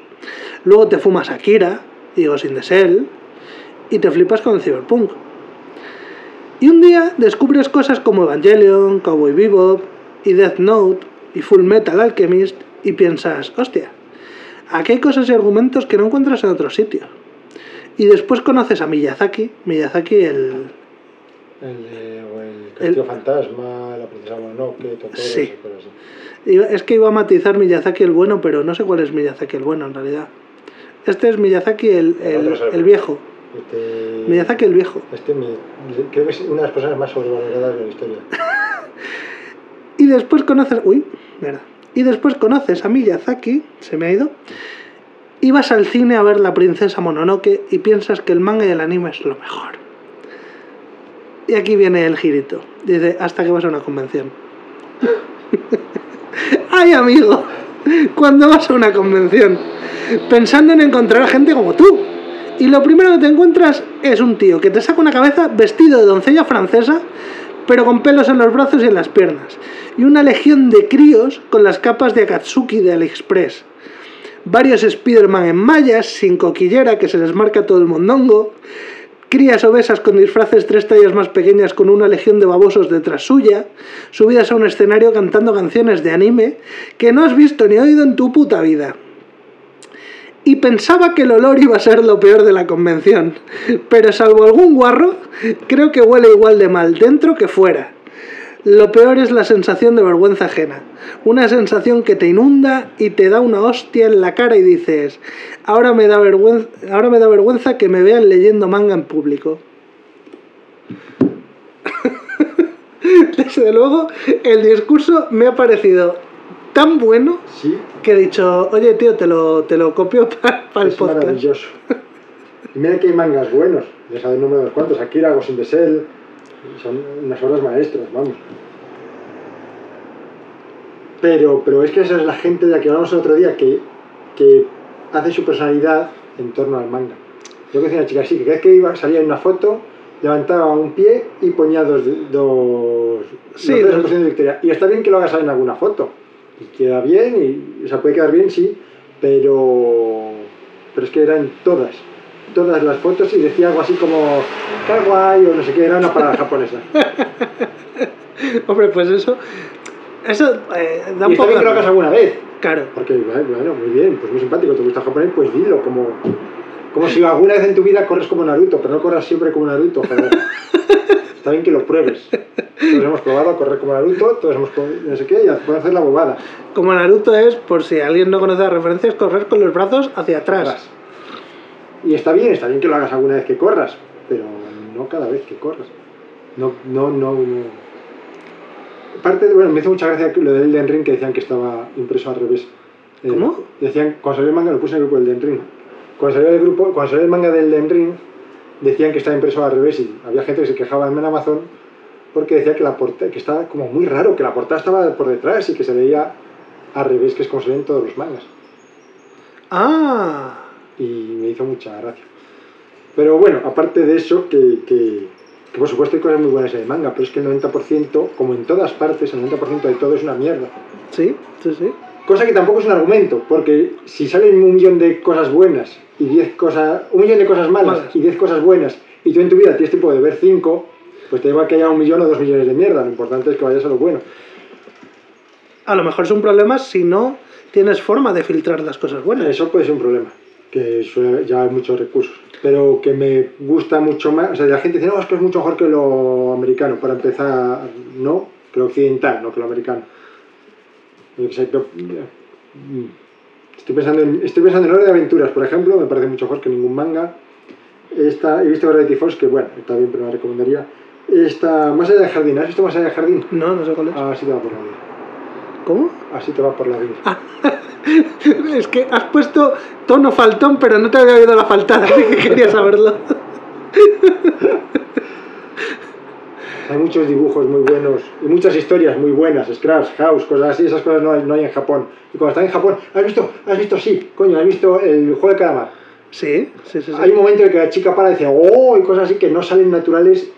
luego te fumas Akira y Ghost in the Shell, y te flipas con el Cyberpunk. Y un día descubres cosas como Evangelion, Cowboy Bebop, y Death Note, y Full Metal Alchemist, y piensas, hostia, aquí hay cosas y argumentos que no encuentras en otros sitios. Y después conoces a Miyazaki, Miyazaki el, El, o el Castillo Fantasma, la Princesa Mononoke, Totoro, Sí. Iba- Es que iba a matizar Miyazaki el bueno, pero no sé cuál es Miyazaki el bueno en realidad. Este es Miyazaki el, el- otro el viejo. Este, Miyazaki el viejo. Este creo que es una de las personas más sobrevaloradas de la historia. Y después conoces. Uy, mierda. Y después conoces a Miyazaki, se me ha ido. Y vas al cine a ver La Princesa Mononoke y piensas que el manga y el anime es lo mejor. Y aquí viene el girito. Dice, hasta que vas a una convención. ¡Ay, amigo! Cuando vas a una convención, pensando en encontrar a gente como tú. Y lo primero que te encuentras es un tío que te saca una cabeza vestido de doncella francesa, pero con pelos en los brazos y en las piernas. Y una legión de críos con las capas de Akatsuki de AliExpress. Varios Spider-Man en mallas, sin coquillera, que se les marca todo el mondongo. Crías obesas con disfraces tres tallas más pequeñas con una legión de babosos detrás suya, subidas a un escenario cantando canciones de anime que no has visto ni oído en tu puta vida. Y pensaba que el olor iba a ser lo peor de la convención, pero salvo algún guarro, creo que huele igual de mal dentro que fuera. Lo peor es la sensación de vergüenza ajena, una sensación que te inunda y te da una hostia en la cara y dices, ahora me da vergüenza, ahora me da vergüenza que me vean leyendo manga en público. Desde luego, el discurso me ha parecido tan bueno Sí, que he dicho, oye tío, te lo, te lo copio para el es podcast. maravilloso. Y mira que hay mangas buenos, ya sabes el número de cuantos, Akira, Ghost in the Shell, son unas obras maestras, vamos. Pero, pero es que esa es la gente de la que hablamos el otro día, que, que hace su personalidad en torno al manga. Yo conocí una chica así, que cada vez que iba, salía en una foto, levantaba un pie y ponía dos... dos Sí, dos dos- de victoria. Y está bien que lo hagas en alguna foto. Y queda bien, y, o sea, puede quedar bien, sí, pero, pero es que era en todas, todas las fotos y decía algo así como kawaii o no sé qué, era una palabra japonesa. Hombre, pues eso, eso eh, da y un está poco... lo hagas alguna vez, Claro. porque bueno, bueno, muy bien, pues muy simpático, te gusta el japonés, pues dilo, como, como si alguna vez en tu vida corres como Naruto, pero no corras siempre como Naruto, joder. Está bien que lo pruebes. Todos hemos probado a correr como Naruto, todos hemos no sé qué, y podemos hacer la bobada. Como Naruto es, por si alguien no conoce las referencias, correr con los brazos hacia atrás. Atrás. Y está bien, está bien que lo hagas alguna vez que corras, pero no cada vez que corras. No, no, no. no. Aparte, de- bueno, me hizo mucha gracia lo del Elden Ring que decían que estaba impreso al revés. Eh, ¿Cómo? Decían, cuando salió el manga, lo puse en el grupo del Elden Ring. Cuando salió el grupo, cuando salió el manga del Elden Ring, decían que estaba impreso al revés y había gente que se quejaba en Amazon porque decía que la portada, que estaba como muy raro, que la portada estaba por detrás y que se veía al revés, que es como se ven todos los mangas Ah, y me hizo mucha gracia. Pero bueno, aparte de eso, que, que, que por supuesto hay cosas muy buenas en el manga, pero es que el 90%, como en todas partes, el 90% de todo es una mierda. sí, sí, sí. Cosa que tampoco es un argumento, porque si salen un millón de cosas buenas y 10 cosas, un millón de cosas malas Malas. y 10 cosas buenas, y tú en tu vida tienes tiempo de ver 5, pues te da igual que haya un millón o dos millones de mierda, lo importante es que vayas a lo bueno. A lo mejor es un problema si no tienes forma de filtrar las cosas buenas. Eso puede ser un problema, que suele llevar muchos recursos. Pero que me gusta mucho más, o sea, la gente dice, no, es que es mucho mejor que lo americano. Para empezar, no, que lo occidental, no que lo americano. Estoy, pensando en, estoy pensando en Hora de Aventuras, por ejemplo, me parece mucho mejor que ningún manga. Esta, he visto Gravity Falls, que bueno, está bien, pero me recomendaría. Esta, Más allá del jardín, ¿has visto Más allá del jardín? No, no sé cuál es. Así te va por la vida. ¿Cómo? Así te va por la vida. es que has puesto tono faltón, pero no te había oído la faltada, así que quería saberlo. Hay muchos dibujos muy buenos y muchas historias muy buenas, Scraps, House, cosas así, esas cosas no hay, no hay en Japón. Y cuando estás en Japón, ¿has visto? ¿Has visto? Sí, coño, ¿has visto el juego de calamar? Sí, sí, sí. sí. Hay un momento en que la chica para y dice, ¡oh! y cosas así que no salen naturales,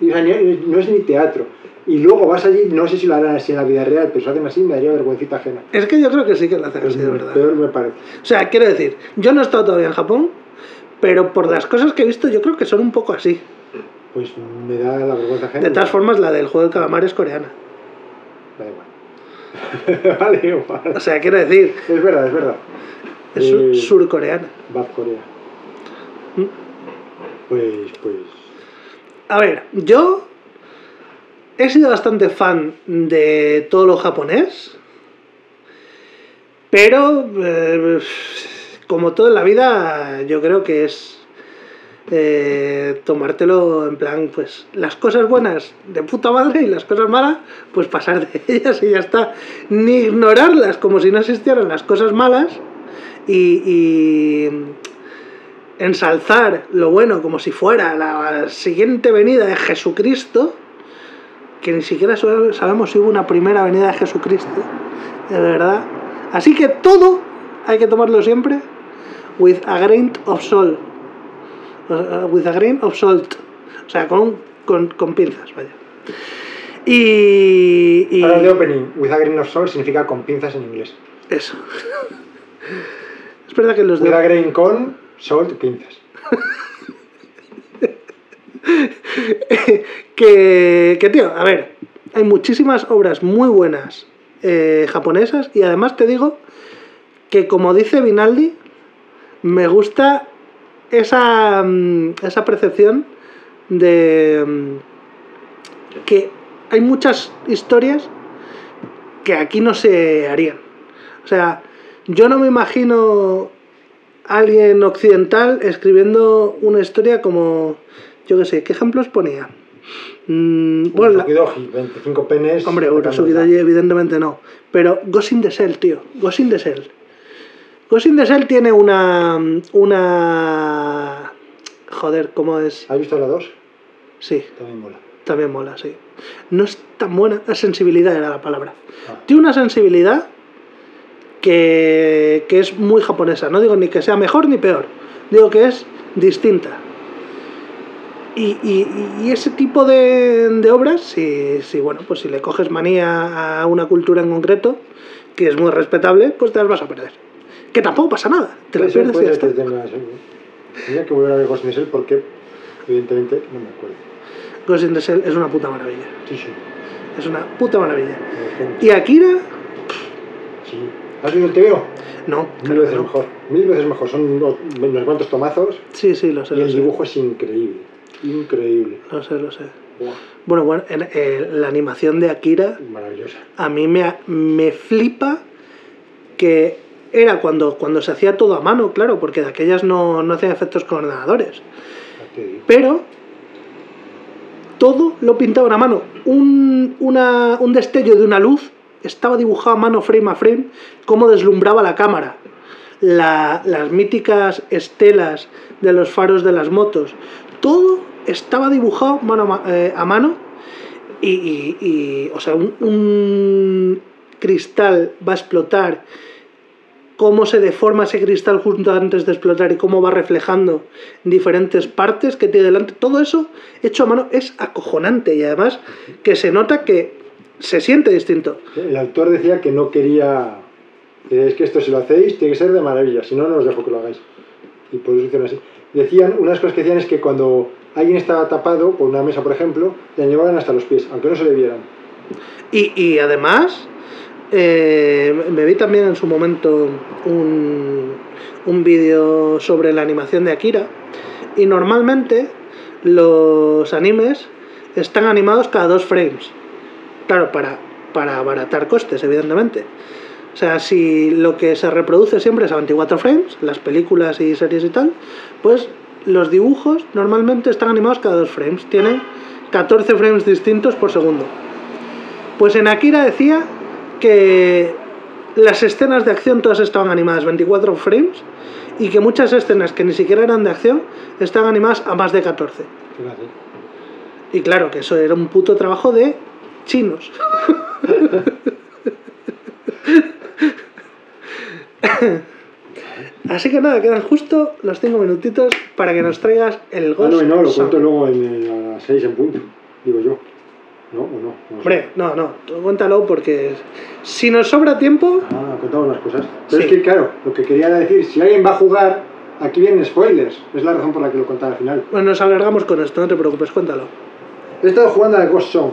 y, o sea, ni- no es ni teatro. Y luego vas allí, no sé si lo harán así en la vida real, pero si lo hacen así me daría vergüencita ajena. Es que yo creo que sí que lo hacen así, de verdad. Peor me parece. O sea, quiero decir, yo no he estado todavía en Japón, pero por las cosas que he visto, yo creo que son un poco así. Pues me da la vergüenza ajena. De todas formas, la del juego del calamar es coreana. Da igual. vale, igual. O sea, quiero decir, Es verdad, es verdad. es Eh, surcoreana. Bad Corea. Mm. Pues, pues. A ver, yo he sido bastante fan de todo lo japonés, pero eh, como todo en la vida, yo creo que es eh, tomártelo en plan, pues las cosas buenas de puta madre y las cosas malas, pues pasar de ellas y ya está. Ni ignorarlas como si no existieran las cosas malas y- y ensalzar lo bueno como si fuera la siguiente venida de Jesucristo, que ni siquiera sabe- sabemos si hubo una primera venida de Jesucristo, de verdad. Así que todo hay que tomarlo siempre with a grain of salt. Sea, With a grain of salt. O sea, con, con, con pinzas, vaya. Y. y Ahora el opening, with a grain of salt significa con pinzas en inglés. eso. es verdad que los de. With a grain con salt, pinzas. que, que, tío, a ver, hay muchísimas obras muy buenas eh, japonesas y además te digo que como dice Vinaldi, me gusta esa, mm, esa percepción de mm, que hay muchas historias que aquí no se harían. O sea, yo no me imagino alguien occidental escribiendo una historia como, yo qué sé, ¿qué ejemplos ponía? Mm, bueno, Tokidoji, 25 penes. hombre, Doji evidentemente no, pero Ghost in the Shell, tío, Ghost in the Shell. Ghost in the Shell tiene una... una... Joder, ¿cómo es? ¿Has visto la 2? Sí, También mola. también mola, sí. No es tan buena, la sensibilidad era la palabra. Ah. Tiene una sensibilidad que, que es muy japonesa. No digo ni que sea mejor ni peor, digo que es distinta. Y, y- y ese tipo de, de obras, si, si, bueno, pues si le coges manía a una cultura en concreto, que es muy respetable, pues te las vas a perder. Que tampoco pasa nada, te ser, pierdes y ya está. Tenía que volver a ver Ghost in the Shell porque, evidentemente, no me acuerdo. Ghost in the Shell es una puta maravilla. Sí, sí. Es una puta maravilla. Y Akira, Sí. ¿Has visto el TVO? no. Mil veces no. mejor. Mil veces mejor. Son unos, cuantos tomazos Sí, sí, lo sé. y Lo el sé. dibujo es increíble. Increíble. Lo sé, lo sé. Bueno, bueno, en- eh, la animación de Akira maravillosa. a mí me, me flipa que era cuando, cuando se hacía todo a mano, claro, porque de aquellas no, no hacían efectos con ordenadores. Pero todo lo pintaban a mano. Un, una- un destello de una luz estaba dibujado a mano frame a frame, cómo deslumbraba la cámara. La- las míticas estelas de los faros de las motos. Todo estaba dibujado mano a, eh, a mano. Y, y- y, o sea, un, un cristal va a explotar cómo se deforma ese cristal justo antes de explotar y cómo va reflejando diferentes partes que tiene delante. Todo eso hecho a mano es acojonante y además que se nota que se siente distinto. El autor decía que no quería. que Es que esto si lo hacéis tiene que ser de maravilla, si no, no os dejo que lo hagáis. Y por eso hicieron así. Decían, unas cosas que decían es que cuando alguien estaba tapado por una mesa, por ejemplo, le llevaban hasta los pies, aunque no se le vieran. Y, y además, eh, me vi también en su momento un, un vídeo sobre la animación de Akira. Y normalmente los animes están animados cada dos frames. Claro, para, para abaratar costes, evidentemente. O sea, si lo que se reproduce siempre es a 24 frames, las películas y series y tal, pues los dibujos normalmente están animados cada dos frames. Tienen 14 frames distintos por segundo. Pues en Akira decía que las escenas de acción todas estaban animadas 24 frames y que muchas escenas que ni siquiera eran de acción estaban animadas a más de 14. Fíjate. Y claro que eso era un puto trabajo de chinos. Así que nada, quedan justo los 5 minutitos para que nos traigas el Ah, Ghost no, no, lo cuento luego en, en a las 6 en punto, digo yo. ¿No? ¿O no? No sé. Hombre, no, no, tú cuéntalo porque si nos sobra tiempo, Ah, contamos las cosas. Pero Sí. es que, claro, lo que quería decir, si alguien va a jugar, aquí vienen spoilers. Es la razón por la que lo contaba al final. bueno, nos alargamos con esto, no te preocupes, cuéntalo. He estado jugando a Ghost Song.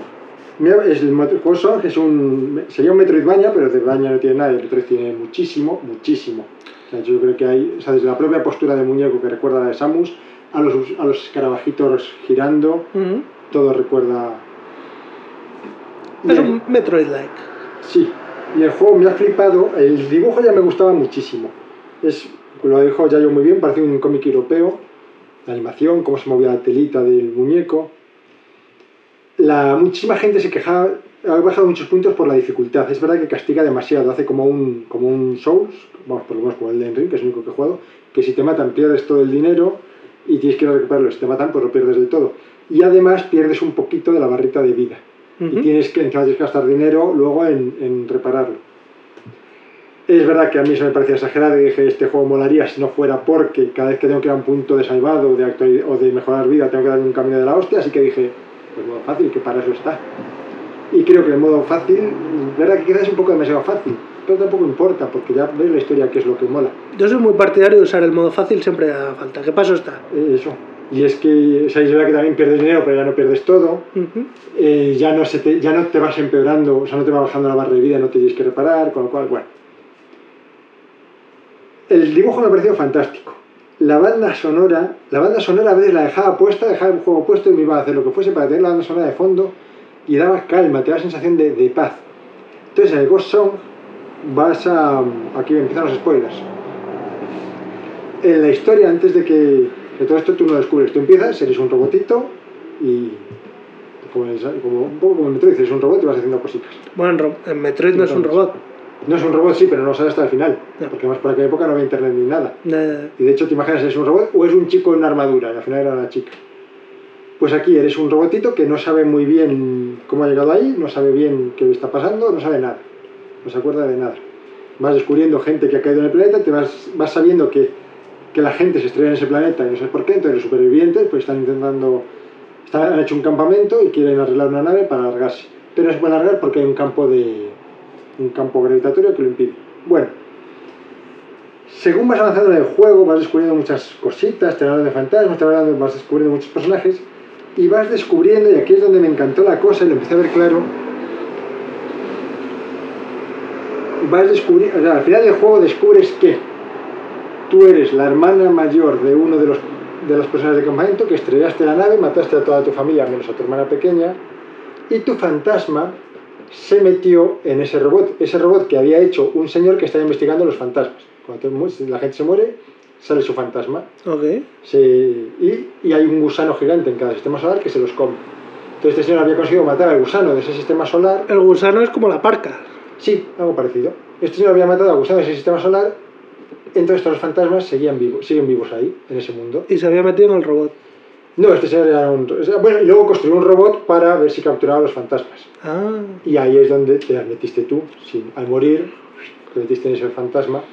Es el Ghost Song es un, sería un Metroidvania, pero de Metroidvania no tiene nada. El Metroid tiene muchísimo, muchísimo. O sea, yo creo que hay, o sea, desde la propia postura de muñeco que recuerda a la de Samus, a los, a los escarabajitos girando, Ujú. todo recuerda... Es un Metroid-like. Sí, y el juego me ha flipado. El dibujo ya me gustaba muchísimo. Es, lo dijo Yayo muy bien, parece un cómic europeo. La animación, cómo se movía la telita del muñeco. La, muchísima gente se quejaba, ha bajado muchos puntos por la dificultad. Es verdad que castiga demasiado, hace como un, como un Souls, vamos, por lo menos como el de Enrique, que es el único que he jugado, que si te matan pierdes todo el dinero y tienes que ir a recuperarlo. Si te matan, pues lo pierdes del todo. Y además pierdes un poquito de la barrita de vida Ujú. y tienes que, encima tienes que gastar dinero luego en, en repararlo. Es verdad que a mí eso me parecía exagerado y dije, este juego molaría si no fuera porque cada vez que tengo que ir a un punto de salvado de o de mejorar vida tengo que dar un camino de la hostia, así que dije, pues modo fácil, que para eso está. Y creo que el modo fácil, es verdad que quizás es un poco demasiado fácil, pero tampoco importa porque ya ves la historia que es lo que mola. Yo soy muy partidario de usar el modo fácil siempre a falta. ¿Qué paso está? Eso. Y es que, o sea, es verdad que también pierdes dinero, pero ya no pierdes todo. Eh, ya, no se te, ya no te vas empeorando, o sea, no te va bajando la barra de vida, no te tienes que reparar, con lo cual, bueno. El dibujo me ha parecido fantástico. La banda sonora, la banda sonora a veces la dejaba puesta, dejaba el juego puesto y me iba a hacer lo que fuese para tener la banda sonora de fondo y daba calma, te daba sensación de, de paz. Entonces en el Ghost Song vas a... Aquí empiezan los spoilers. En la historia, antes de que de todo esto tú no descubres, tú empiezas, eres un robotito y como, como un poco como en Metroid, eres un robot y vas haciendo cositas. Bueno, en, Ro- en Metroid no es un robot. No es un robot, sí, pero no lo sabes hasta el final, Ya. porque además por aquella época no había internet ni nada. Eh, Y de hecho te imaginas es un robot o es un chico en una armadura, y al final era una chica. Pues aquí eres un robotito que no sabe muy bien cómo ha llegado ahí, no sabe bien qué le está pasando, no sabe nada, no se acuerda de nada. Vas descubriendo gente que ha caído en el planeta, te vas, vas sabiendo que, que la gente se estrella en ese planeta y no sabes por qué, entonces los supervivientes pues están intentando, han hecho un campamento y quieren arreglar una nave para largarse. Pero no se puede largar porque hay un campo de un campo gravitatorio que lo impide. Bueno, según vas avanzando en el juego, vas descubriendo muchas cositas, te hablan de fantasmas, te hablando, vas descubriendo muchos personajes y vas descubriendo, y aquí es donde me encantó la cosa y lo empecé a ver claro. Vas descubriendo, al final del juego descubres que tú eres la hermana mayor de uno de, los, de las personas del campamento que estrellaste la nave, mataste a toda tu familia menos a tu hermana pequeña y tu fantasma se metió en ese robot. Ese robot que había hecho un señor que estaba investigando los fantasmas. Cuando la gente se muere, sale su fantasma. Ok. Se- y, y hay un gusano gigante en cada sistema solar que se los come. Entonces este señor había conseguido matar al gusano de ese sistema solar. El gusano es como la parca. Sí, algo parecido. Este señor había matado al gusano de ese sistema solar. Entonces todos los fantasmas seguían vivos, siguen vivos ahí, en ese mundo. Y se había metido en el robot. No, este señor era un... Bueno, y luego construyó un robot para ver si capturaba a los fantasmas. Ah. Y ahí es donde te metiste tú, sin, al morir, te metiste en ese fantasma.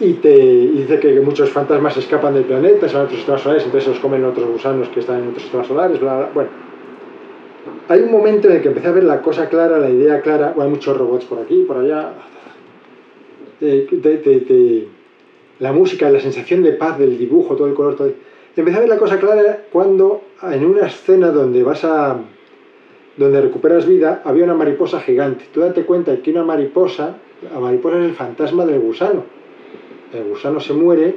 Y, te, y dice que muchos fantasmas escapan del planeta, se van a otros sistemas solares, entonces los comen otros gusanos que están en otros sistemas solares, bla, bla. Bueno, hay un momento en el que empecé a ver la cosa clara, la idea clara. Bueno, hay muchos robots por aquí, por allá. Te- la música, la sensación de paz del dibujo, todo el color, todo. Empecé a ver la cosa clara cuando en una escena donde vas a donde recuperas vida, había una mariposa gigante. Tú date cuenta de que una mariposa, la mariposa es el fantasma del gusano. El gusano se muere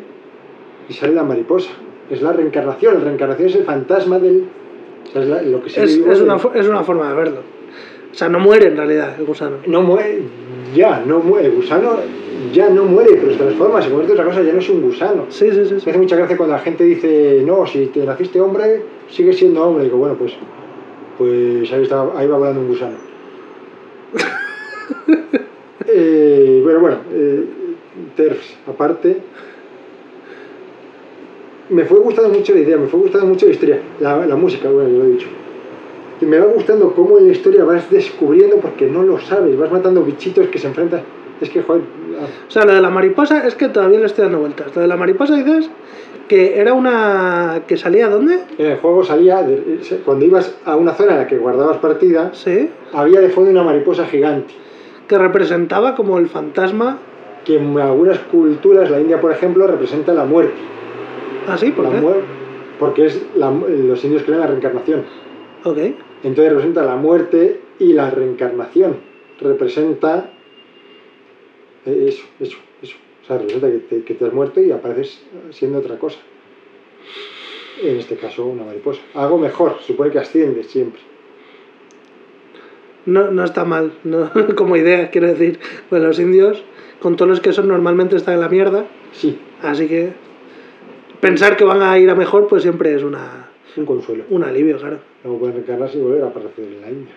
y sale la mariposa. Es la reencarnación. La reencarnación es el fantasma del. o sea, es la- lo que Es, es una, es una forma de verlo. O sea, no muere en realidad el gusano. No muere, ya, no muere. El gusano ya no muere, pero se transforma, se convierte en otra cosa, ya no es un gusano. Sí, sí, sí. Me hace mucha gracia cuando la gente dice, no, si te naciste hombre, sigues siendo hombre. Digo, bueno, pues, pues ahí, está, ahí va volando un gusano. Eh, pero bueno, eh, TERFs aparte, me fue gustando mucho la idea, me fue gustando mucho la historia, la, la música, bueno, yo lo he dicho. Me va gustando cómo en la historia vas descubriendo, porque no lo sabes, vas matando bichitos que se enfrentan. Es que, joder, ah, O sea, lo de la mariposa es que todavía le estoy dando vueltas. Lo de la mariposa dices que era una que salía ¿dónde? En el juego salía, de- cuando ibas a una zona en la que guardabas partida, Sí. había de fondo una mariposa gigante, Que representaba como el fantasma. que en algunas culturas, la India por ejemplo, representa la muerte. Ah, sí, ¿por La qué? muer- porque es la- los indios creen en la reencarnación. Ok. Entonces representa la muerte y la reencarnación. Representa eh, eso, eso, eso. O sea, representa que te, que te has muerto y apareces siendo otra cosa. En este caso, una mariposa. Algo mejor, supone que asciende siempre. No, no está mal, no, como idea, quiero decir. Pues los indios, con todos los que son, normalmente están en la mierda. Sí, Así que pensar que van a ir a mejor, pues siempre es una, un consuelo. un alivio, claro. Luego pueden reencarnarse y volver a aparecer en la India.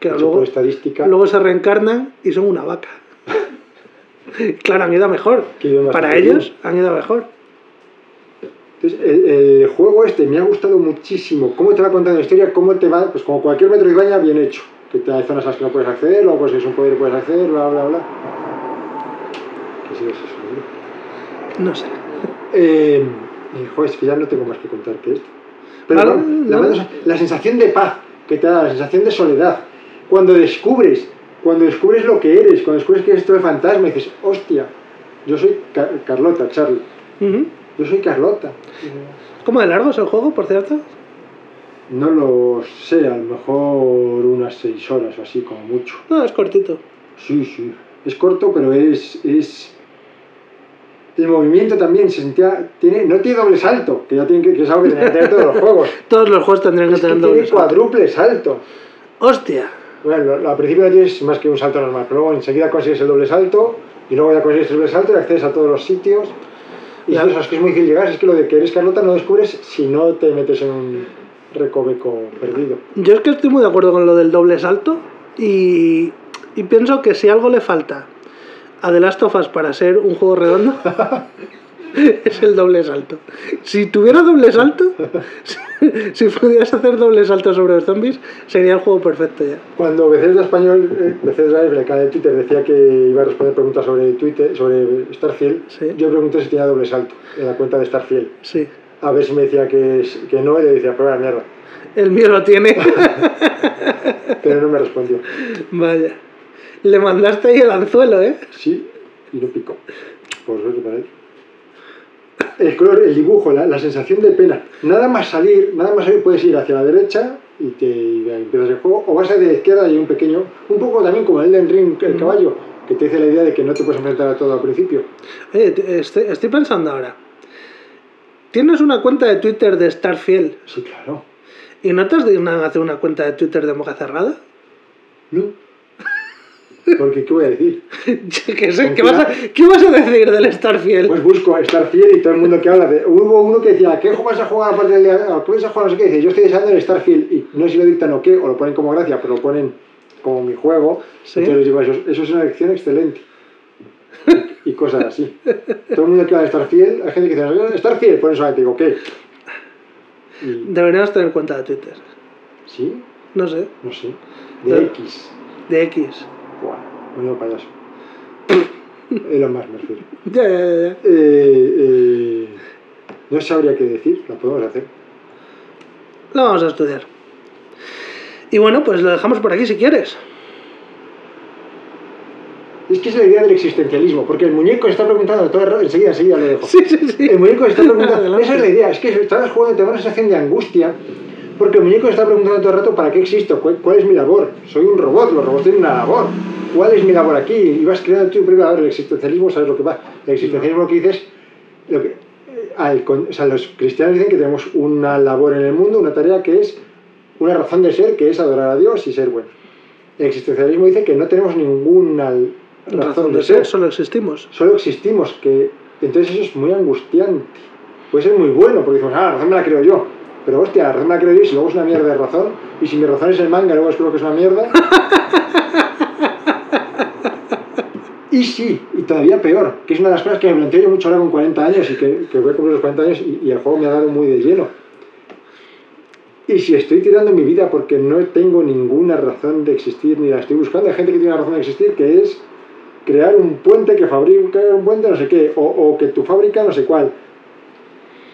De hecho, luego, por estadística, luego se reencarnan y son una vaca. claro, han ido mejor. Para ellos han ido mejor. Entonces, el, el juego este me ha gustado muchísimo. Cómo te va contando la historia, cómo te va, pues como cualquier Metroidvania bien hecho. Que te hay zonas a las que no puedes acceder, luego pues es un poder puedes acceder, bla, bla, bla. ¿Qué sigue eso? No sé. Eh, joder, es que ya no tengo más que contar que esto. Pero bueno, la, la sensación de paz que te da, la sensación de soledad, cuando descubres, cuando descubres lo que eres, cuando descubres que eres todo el fantasma, y dices, hostia, yo soy Ca- Carlota, Charlie, yo soy Carlota. ¿Cómo de largo es el juego, por cierto? No lo sé, a lo mejor unas seis horas o así, como mucho. No, es cortito. Sí, sí. Es corto, pero es. es... El movimiento también se sentía. Tiene, no tiene doble salto, que ya tienen que, que es algo que tener todos los juegos. Todos los juegos tendrían que tener tiene doble salto. cuádruple salto. ¡Hostia! Bueno, al principio no tienes más que un salto normal, pero luego enseguida consigues el doble salto y luego ya consigues el doble salto y accedes a todos los sitios. Y Ya. eso es que es muy difícil llegar, es que lo de que eres Carlota no descubres si no te metes en un recoveco perdido. Yo es que estoy muy de acuerdo con lo del doble salto y, y pienso que si algo le falta a The Last of Us para ser un juego redondo es el doble salto. Si tuviera doble salto, si, pudieras hacer doble salto sobre los zombies, sería el juego perfecto ya. Cuando Bethesda Español, eh, Bethesda en el canal de Twitter decía que iba a responder preguntas sobre Twitter, sobre Starfield, Sí. yo pregunté si tenía doble salto en la cuenta de Starfield. Sí. A ver si me decía que, es- que no, y le decía, prueba la mierda. El mío lo tiene. Pero no me respondió. Vaya. Le mandaste ahí el anzuelo, ¿eh? Sí, y no picó. Por suerte para él. El color, el dibujo, la, la sensación de pena. Nada más salir, nada más salir puedes ir hacia la derecha y te y empiezas el juego, o vas a de la izquierda y hay un pequeño, un poco también como el Elden Ring, el caballo, que te dice la idea de que no te puedes enfrentar a todo al principio. Oye, estoy, estoy pensando ahora. Tienes una cuenta de Twitter de Starfield Sí, claro. y no te has dignado hacer una cuenta de Twitter de boca cerrada. No. Porque, ¿qué voy a decir? Qué sé, ¿qué vas, a, ¿qué vas a decir del Starfield? Pues busco Starfield y todo el mundo que habla de. Hubo uno que decía, ¿qué juego vas a jugar aparte del día? ¿Qué vas a jugar? No sé qué. Dice, yo estoy deseando el Starfield. Y no sé si lo dictan o qué, o lo ponen como gracia, pero lo ponen como mi juego. Sí. Entonces les digo, eso, eso es una elección excelente. y cosas así. Todo el mundo que habla de Starfield, hay gente que dice, Starfield, por eso solamente digo, ¿qué? Y, Deberíamos tener cuenta de Twitter. ¿Sí? No sé, No sé. De X. de X. Buah, menudo payaso. Elon Musk me refiero. Ya, ya, ya. Eh, eh, no sabría qué decir, lo podemos hacer. Lo vamos a estudiar. Y bueno, pues lo dejamos por aquí si quieres. Es que es la idea del existencialismo, porque el muñeco está preguntando todo el rato, enseguida, enseguida lo dejo. Sí, sí, sí. El muñeco está preguntando, esa es la idea, es que estás jugando, te da una sensación de angustia, porque el muñeco está preguntando todo el rato para qué existo, cuál, cuál es mi labor. Soy un robot, los robots tienen una labor. ¿Cuál es mi labor aquí? Y vas creando tu propia labor. El existencialismo, ¿sabes lo que va? El existencialismo lo que dices, lo que, eh, al o sea, los cristianos dicen que tenemos una labor en el mundo, una tarea que es una razón de ser, que es adorar a Dios y ser bueno. El existencialismo dice que no tenemos ninguna razón, de ser, solo existimos. solo existimos, que entonces eso es muy angustiante. Puede ser muy bueno, porque decimos, ah, la razón me la creo yo. Pero hostia, la razón la creo yo y si luego es una mierda de razón, y si mi razón es el manga, luego creo que es una mierda. y sí, y todavía peor, que es una de las cosas que me planteo yo mucho ahora con 40 años y que, que voy a cumplir los 40 años y, y el juego me ha dado muy de lleno. Y si estoy tirando mi vida porque no tengo ninguna razón de existir ni la estoy buscando, hay gente que tiene una razón de existir que es crear un puente que fabrica un puente no sé qué, o, o que tu fábrica no sé cuál.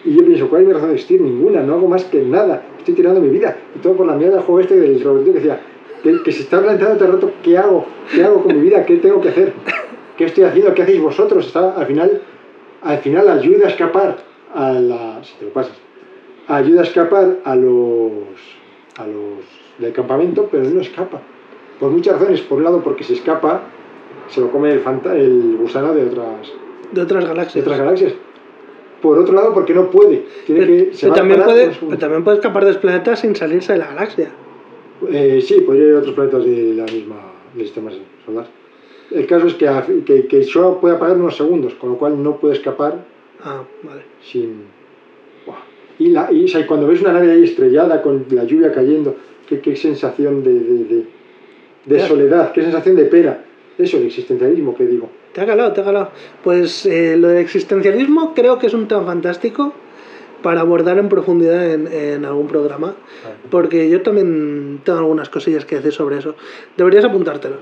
Y yo pienso, ¿cuál es mi razón de existir? Ninguna, no hago más que nada. Estoy tirando mi vida. Y todo por la mierda del juego este del robotito que decía, que, que se está planteando todo el rato, ¿qué hago? ¿Qué hago con mi vida? ¿Qué tengo que hacer? ¿Qué estoy haciendo? ¿Qué hacéis vosotros? Está, al final, al final ayuda a escapar a la... Si te lo pasas. Ayuda a escapar a los... a los del campamento, pero no escapa. Por muchas razones. Por un lado, porque se escapa, se lo come el, fanta- el gusano de otras, De otras de galaxias. otras galaxias. Por otro lado, porque no puede. Tiene Pero, que, se pero también, puede, pero también puede escapar del planeta sin salirse de la galaxia. Eh, sí, podría ir a otros planetas de la misma del sistema solar. El caso es que, a- que, que solo puede apagar unos segundos, con lo cual no puede escapar Ah, vale. sin. Buah. Y, la, y o sea, cuando ves una nave ahí estrellada con la lluvia cayendo, qué, qué sensación de, de, de- de soledad, qué sensación de pena. Eso, el existencialismo que digo. Te ha calado, te ha calado. Pues eh, lo del existencialismo creo que es un tema fantástico para abordar en profundidad en, en algún programa. Porque yo también tengo algunas cosillas que decir sobre eso. Deberías apuntártelo.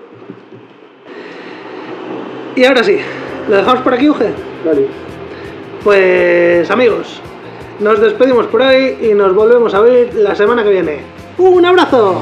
Y ahora sí, ¿lo dejamos por aquí, Uge? Vale. Pues amigos, nos despedimos por hoy y nos volvemos a ver la semana que viene. ¡Un abrazo!